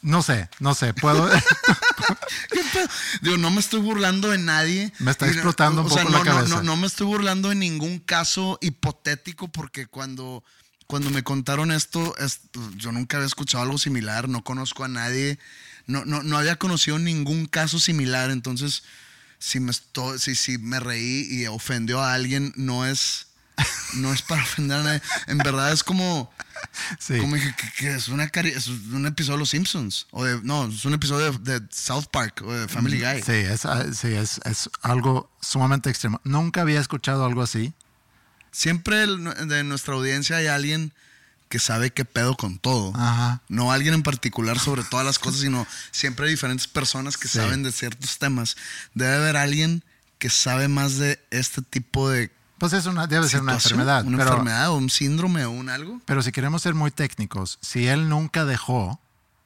no sé, no sé, puedo.
Digo, no me estoy burlando de nadie.
Me está explotando un
o sea,
poco la
no, no,
cabeza.
No, no me estoy burlando de ningún caso hipotético porque cuando, cuando me contaron esto, es- yo nunca había escuchado algo similar, no conozco a nadie, no, no, no había conocido ningún caso similar, entonces si me, estoy, si, si me reí y ofendió a alguien, no es, no es para ofender a nadie. En verdad es como...
sí.
Como dije, que, que es, una es un episodio de Los Simpsons. O de, no, es un episodio de, de South Park o de Family Guy.
Sí, es, ah, sí es, es algo sumamente extremo. Nunca había escuchado algo así.
Siempre de nuestra audiencia hay alguien que sabe qué pedo con todo.
Ajá.
No alguien en particular sobre todas las cosas, sino siempre hay diferentes personas que
Sí.
saben de ciertos temas. Debe haber alguien que sabe más de este tipo de
Pues es una, debe ser una enfermedad.
Una
pero,
enfermedad o un síndrome o un algo.
pero si queremos ser muy técnicos, si él nunca dejó,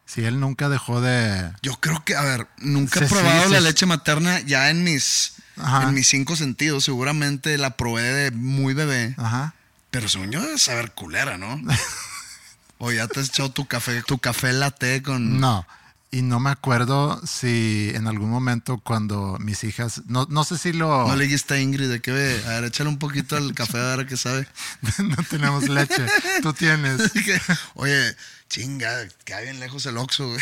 si él nunca dejó de.
Yo creo que, a ver, nunca he
Sí,
probado
sí,
la
sí.
leche materna ya en mis,
Ajá.
en mis cinco sentidos. Seguramente la probé de muy bebé.
Ajá.
Pero según yo debe saber culera, ¿no? o ya te has echado tu café, tu café latte con...
No. Y no me acuerdo si en algún momento cuando mis hijas, no, no sé si lo...
No le dijiste a Ingrid de que ve, a ver, échale un poquito al café a ver qué sabe.
no tenemos leche. Tú tienes.
Oye, chinga, queda bien lejos el Oxxo, güey.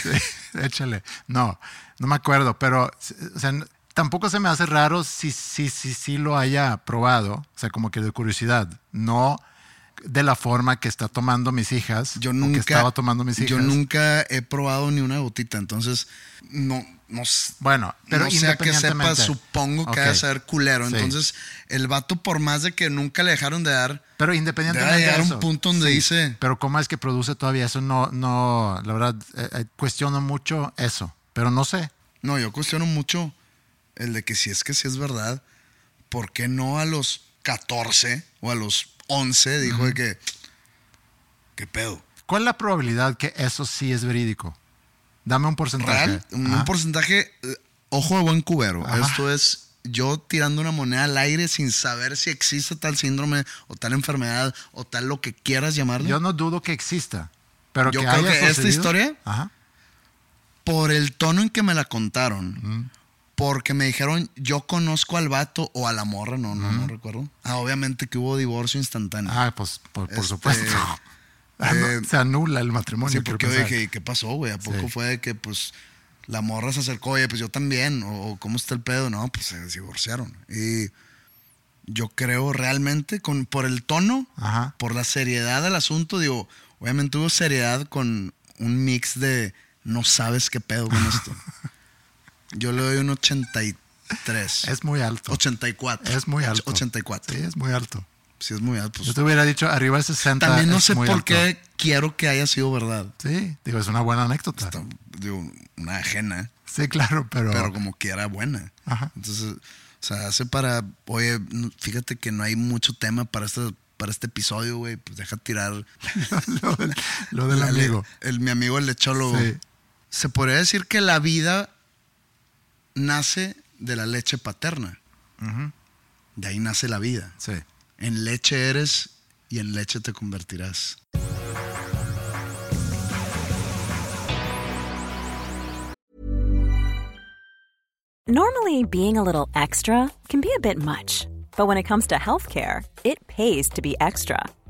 Échale. No, no me acuerdo, pero o sea, tampoco se me hace raro si sí si, si, lo haya probado, o sea, como que de curiosidad, no de la forma que está tomando mis hijas,
Yo
o
nunca...
que estaba tomando mis hijas.
Yo nunca he probado ni una gotita, entonces no... No,
Bueno, pero
no sé a qué sepa,
independientemente.
supongo que
Ok.
ha de saber culero.
Sí.
Entonces, el vato, por más de que nunca le dejaron de dar,
Pero independientemente
Debe llegar
de
un
eso.
punto donde dice-
Pero cómo es que produce todavía eso, no, no, la verdad, eh, eh, cuestiono mucho eso, pero no sé.
No, yo cuestiono mucho el de que si es que sí es verdad, ¿por qué no a los 14 o a los 11 dijo de que, ¿qué pedo?
¿Cuál es la probabilidad que eso sí es verídico? Dame un porcentaje.
¿Real? Un,
Ajá.
porcentaje, eh, ojo de buen cubero.
Ajá.
Esto es yo tirando una moneda al aire sin saber si existe tal síndrome o tal enfermedad o tal lo que quieras llamarlo.
Yo no dudo que exista, pero
Yo
que
creo
haya
que esta historia-
Ajá.
por el tono en que me la contaron, porque me dijeron, yo conozco al vato o a la morra, no, no, no recuerdo. Ah, obviamente que hubo divorcio instantáneo.
Ah, pues por, por
Este,
supuesto. Ah,
eh,
se anula el matrimonio.
sí, porque yo dije, ¿y qué pasó, güey? ¿A poco
Sí.
fue de que, pues, la morra se acercó, oye, pues yo también, o, o cómo está el pedo? No, pues se divorciaron. Y yo creo realmente, con, por el tono,
Ajá.
por la seriedad del asunto, digo, obviamente hubo seriedad con un mix de no sabes qué pedo con esto. Yo le doy un 83.
Es muy alto.
84.
Es muy alto.
84.
Sí, es muy alto.
Sí, es muy alto.
Yo te hubiera dicho arriba de 60.
también no sé por
alto.
qué quiero que haya sido verdad.
Sí, digo, es una buena anécdota.
Está- digo, una ajena,
Sí, claro, pero.
pero como quiera buena.
Ajá.
Entonces, o sea, hace para, oye, fíjate que no hay mucho tema para este, para este episodio, güey, pues deja tirar
lo del, lo del
la-
amigo.
El, mi amigo el lechólogo.
Sí.
Se podría decir que la vida nace de la leche paterna. De ahí nace la vida.
Sí.
En leche eres y en leche te convertirás.
Normally, being a little extra can be a bit much, but when it comes to healthcare, it pays to be extra.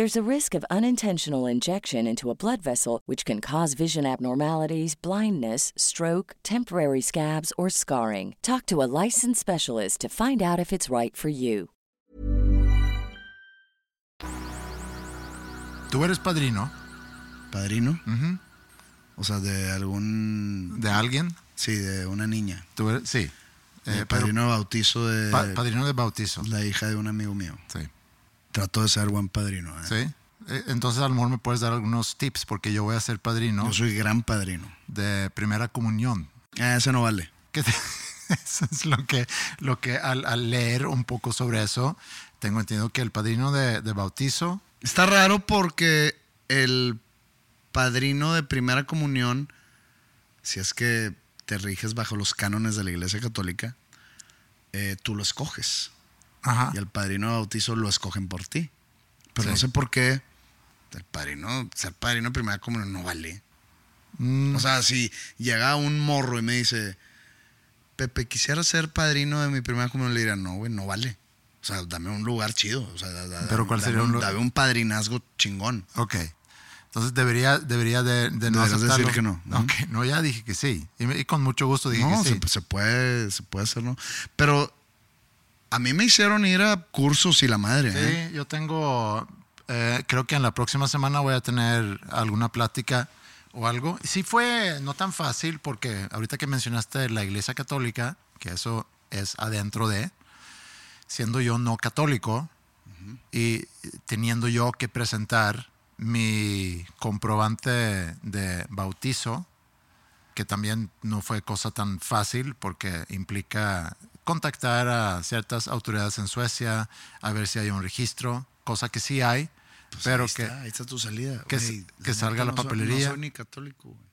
There's a risk of unintentional injection into a blood vessel, which can cause vision abnormalities, blindness, stroke, temporary scabs, or scarring. Talk to a licensed specialist to find out if it's right for you.
Tú eres padrino
¿Padrino? O sea, de algún...
de alguien.
Sí, de una niña.
Tú eres, sí.
Eh,
pero-
padrino de bautizo de
pa- padrino de bautizo.
la hija de un amigo mío.
Sí.
Trato de ser buen padrino. ¿eh?
Sí. Eh, Entonces, a lo mejor me puedes dar algunos tips porque yo voy a ser padrino
Yo soy gran padrino.
de primera comunión.
Ah, ese no vale.
Que te- eso es lo que, lo que al, al leer un poco sobre eso, tengo entendido que el padrino de, de bautizo,
Está raro porque el padrino de primera comunión, si es que te riges bajo los cánones de la Iglesia Católica, eh, tú lo escoges.
Ajá,
Y el padrino de bautizo lo escogen por ti. Pero
Sí.
no sé por qué el padrino, ser padrino de primera comunión no vale.
Mm,
O sea, si llega un morro y me dice, Pepe, quisiera ser padrino de mi primera comunión, le diría, no, güey, no vale. O sea, dame un lugar chido. O sea, da- da-
Pero ¿cuál
dame
sería un lu-
Dame un padrinazgo chingón.
ok. Entonces debería, debería de, de no aceptarlo.
decir que no. Ujú.
Ok, no, ya dije que sí. Y, y con mucho gusto dije
No,
que sí.
se, se puede, se puede hacer, ¿no? Pero a mí me hicieron ir a cursos y la madre. ¿eh?
Sí, yo tengo, eh, creo que en la próxima semana voy a tener alguna plática o algo. Sí fue no tan fácil porque ahorita que mencionaste la Iglesia Católica, que eso es adentro de, siendo yo no católico y teniendo yo que presentar mi comprobante de bautizo, que también no fue cosa tan fácil porque implica contactar a ciertas autoridades en Suecia a ver si hay un registro, cosa que sí hay,
Pues
pero
ahí
que
está, ahí está tu salida.
que s- que salga la
no soy-
papelería.
no soy ni católico, güey.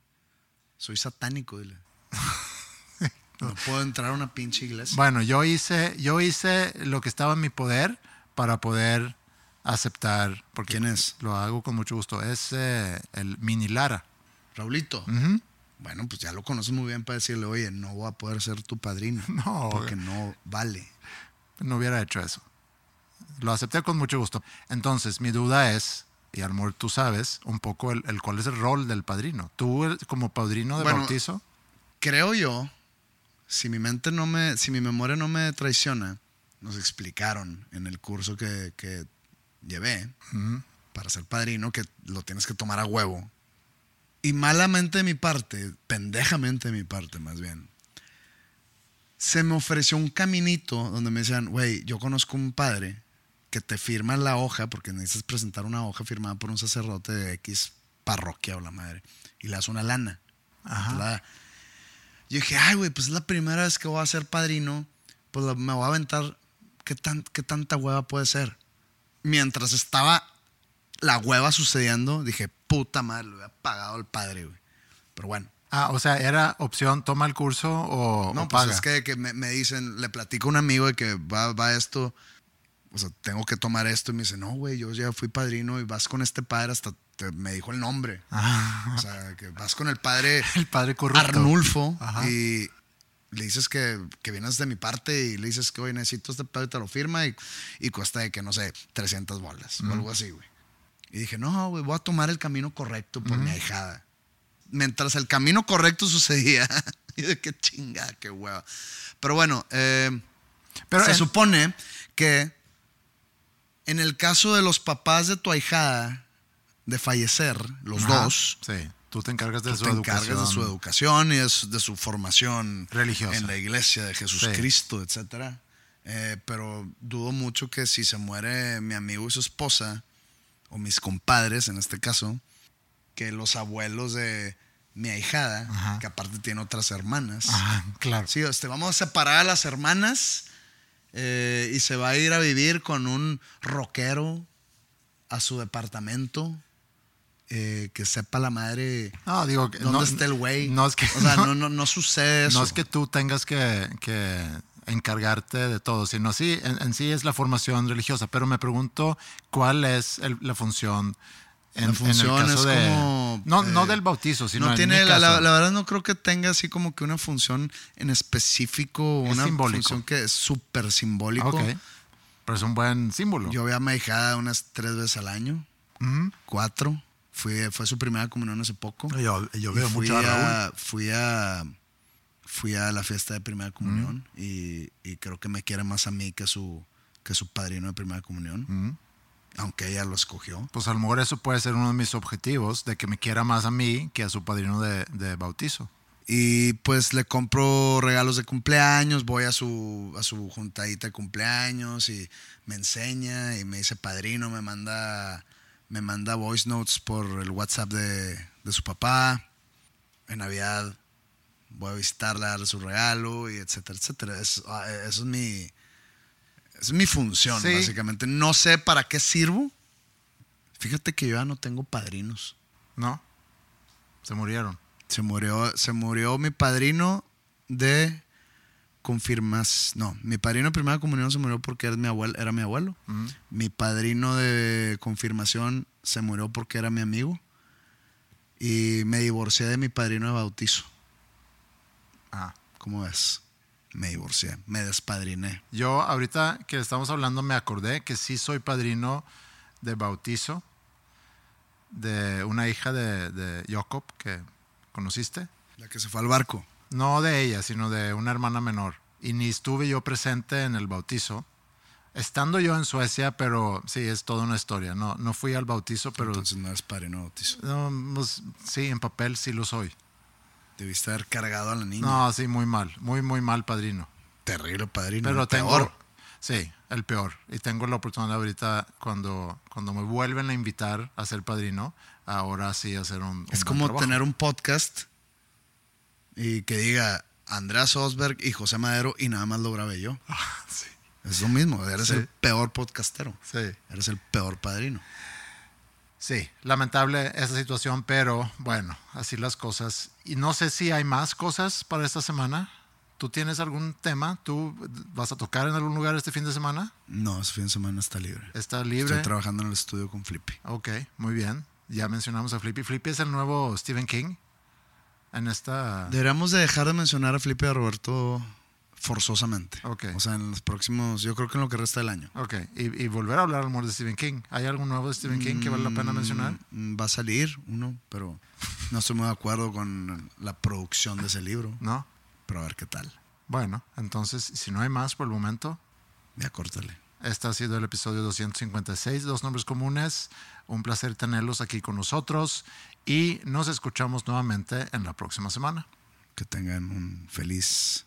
Soy satánico, dile. No puedo entrar a una pinche iglesia.
bueno, yo hice, yo hice lo que estaba en mi poder para poder aceptar, porque
¿Quién es?
lo hago con mucho gusto, es eh, el Mini Lara.
Raulito.
Ujú.
Bueno, pues ya lo conoces muy bien para decirle, oye, no voy a poder ser tu padrino.
No,
Porque no vale.
no hubiera hecho eso. Lo acepté con mucho gusto. Entonces, mi duda es, y a lo mejor tú sabes, un poco el, el cuál es el rol del padrino. Tú el- como padrino de
Bueno,
bautizo,
Creo yo, si mi mente no me, si mi memoria no me traiciona, nos explicaron en el curso que, que llevé para ser padrino que lo tienes que tomar a huevo. Y malamente de mi parte, pendejamente de mi parte más bien, se me ofreció un caminito donde me decían, güey, yo conozco un padre que te firma la hoja, porque necesitas presentar una hoja firmada por un sacerdote de X parroquia o la madre, y le das una lana.
Ajá.
La. Yo dije, ay, güey, pues es la primera vez que voy a ser padrino, pues me voy a aventar, ¿qué, tan, ¿qué tanta hueva puede ser? Mientras estaba la hueva sucediendo, dije, puta madre, le hubiera pagado al padre, güey. Pero bueno.
Ah, o sea, era opción, toma el curso o,
No,
o
pues
paga.
es que, que me, me dicen, le platico a un amigo de que va, va esto, o sea, tengo que tomar esto. Y me dice, no, güey, yo ya fui padrino y vas con este padre hasta te- me dijo el nombre.
Ah,
O sea, que vas con el padre
el padre corrupto.
Arnulfo
Ajá.
y le dices que, que vienes de mi parte y le dices que, hoy necesito este pedo y te lo firma y, y cuesta de que, no sé, 300 bolas o algo así, güey. Y dije, no, güey, voy a tomar el camino correcto por mi ahijada. Mientras el camino correcto sucedía, y de qué chingada, qué hueva. Pero bueno, eh,
Pero
se
en-
supone que en el caso de los papás de tu ahijada de fallecer, los
Ajá,
dos,
Sí, tú te encargas de
tú
su
te
educación.
encargas de su educación y de su, de su formación
Religiosa.
en la iglesia de Jesús
Sí.
Cristo, etcétera. Eh, pero dudo mucho que si se muere mi amigo y su esposa, o mis compadres en este caso, que los abuelos de mi ahijada,
Ajá.
que aparte tiene otras hermanas,
Ajá, claro.
Sí, este, vamos a separar a las hermanas eh, y se va a ir a vivir con un rockero a su departamento. eh, que sepa la madre
No, digo
dónde
no,
está el güey.
No es que,
o sea, no, no, no sucede eso.
no es que tú tengas que, que encargarte de todo, sino sí, en, en sí es la formación religiosa. Pero me pregunto cuál es el- la función en,
La
en
función
el caso
es
de...
como,
no, no
eh,
del bautizo, sino
no
en
tiene,
mi
la, la- la verdad no creo que tenga así como que una función en específico,
Es
una
simbólico.
función que es súper simbólico.
Ok. Pero es un buen símbolo.
Yo veo a mi hijada unas tres veces al año, cuatro. Fui, fue su primera comunión hace poco.
Yo, veo mucho a Raúl.
a, fui a fui a la fiesta de primera comunión y, y creo que me quiere más a mí que su que su padrino de primera comunión
Ujú.
aunque ella lo escogió
Pues a lo mejor eso puede ser uno de mis objetivos, de que me quiera más a mí que a su padrino de, de bautizo.
y pues le compro regalos de cumpleaños voy a su a su juntadita de cumpleaños y me enseña y me dice padrino me manda me manda voice notes por el WhatsApp de, de su papá en Navidad voy a visitarla, darle su regalo y etcétera, etcétera. Ah, Eso, es mi es mi función,
Sí.
básicamente. No sé para qué sirvo. Fíjate que yo ya no tengo padrinos.
¿No? Se murieron.
Se murió, se murió mi padrino de confirmas. No, mi padrino de primera comunión se murió porque era mi abuelo. Era mi, abuelo. Mi padrino de confirmación se murió porque era mi amigo. Y me divorcié de mi padrino de bautizo.
Ah.
¿Cómo ves? Me divorcié, me despadriné.
Yo ahorita que estamos hablando me acordé que sí soy padrino de bautizo de una hija de, de Jacob que conociste.
La que se fue al barco.
No de ella, sino de una hermana menor. Y ni estuve yo presente en el bautizo. Estando yo en Suecia, pero sí, es toda una historia. No, no fui al bautizo, pero
Entonces no eres padrino bautizo.
no, pues, sí, en papel sí lo soy.
Debiste haber cargado a la niña.
No, sí, muy mal, muy, muy mal padrino.
Terrible padrino.
Pero
el
tengo.
peor.
Sí, el peor. Y tengo la oportunidad ahorita, cuando, cuando me vuelven a invitar a ser padrino, ahora sí hacer un. un
Es como
trabajo.
tener un podcast y que diga Andreas Osberg y José Madero y nada más lo grabé yo.
Sí,
Es lo mismo, eres
Sí.
el peor podcastero.
sí.
Eres el peor padrino.
Sí, lamentable esa situación, pero bueno, así las cosas. Y no sé si hay más cosas para esta semana. ¿Tú tienes algún tema? ¿Tú vas a tocar en algún lugar este fin de semana?
No, ese fin de semana está libre.
¿Está libre?
Estoy trabajando en el estudio con Flippy.
Ok, muy bien. Ya mencionamos a Flippy. Flippy es el nuevo Stephen King en esta...
Deberíamos de dejar de mencionar a Flippy y a Roberto forzosamente.
Ok.
O sea, en los próximos, yo creo que en lo que resta del año.
Ok, y, y volver a hablar al amor de Stephen King. ¿Hay algo nuevo de Stephen King que vale la pena mencionar?
Mm, Va a salir uno, pero no estoy muy de acuerdo con la producción de ese libro.
¿No?
Pero a ver qué tal.
Bueno, entonces, si no hay más por el momento,
Ya córtale.
Este ha sido el episodio 256 de Dos Nombres Comunes. Un placer tenerlos aquí con nosotros y nos escuchamos nuevamente en la próxima semana.
Que tengan un feliz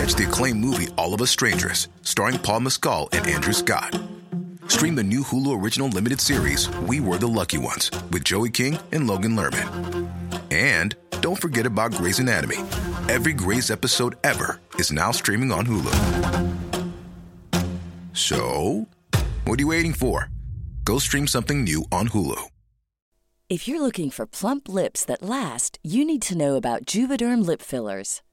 Catch the acclaimed movie All of Us Strangers, starring Paul Mescal and Andrew Scott. Stream the new Hulu original limited series We Were the Lucky Ones with Joey King and Logan Lerman. And don't forget about Grey's Anatomy. Every Grey's episode ever is now streaming on Hulu. So, what are you waiting for? Go stream something new on Hulu.
If you're looking for plump lips that last, you need to know about Juvederm lip fillers.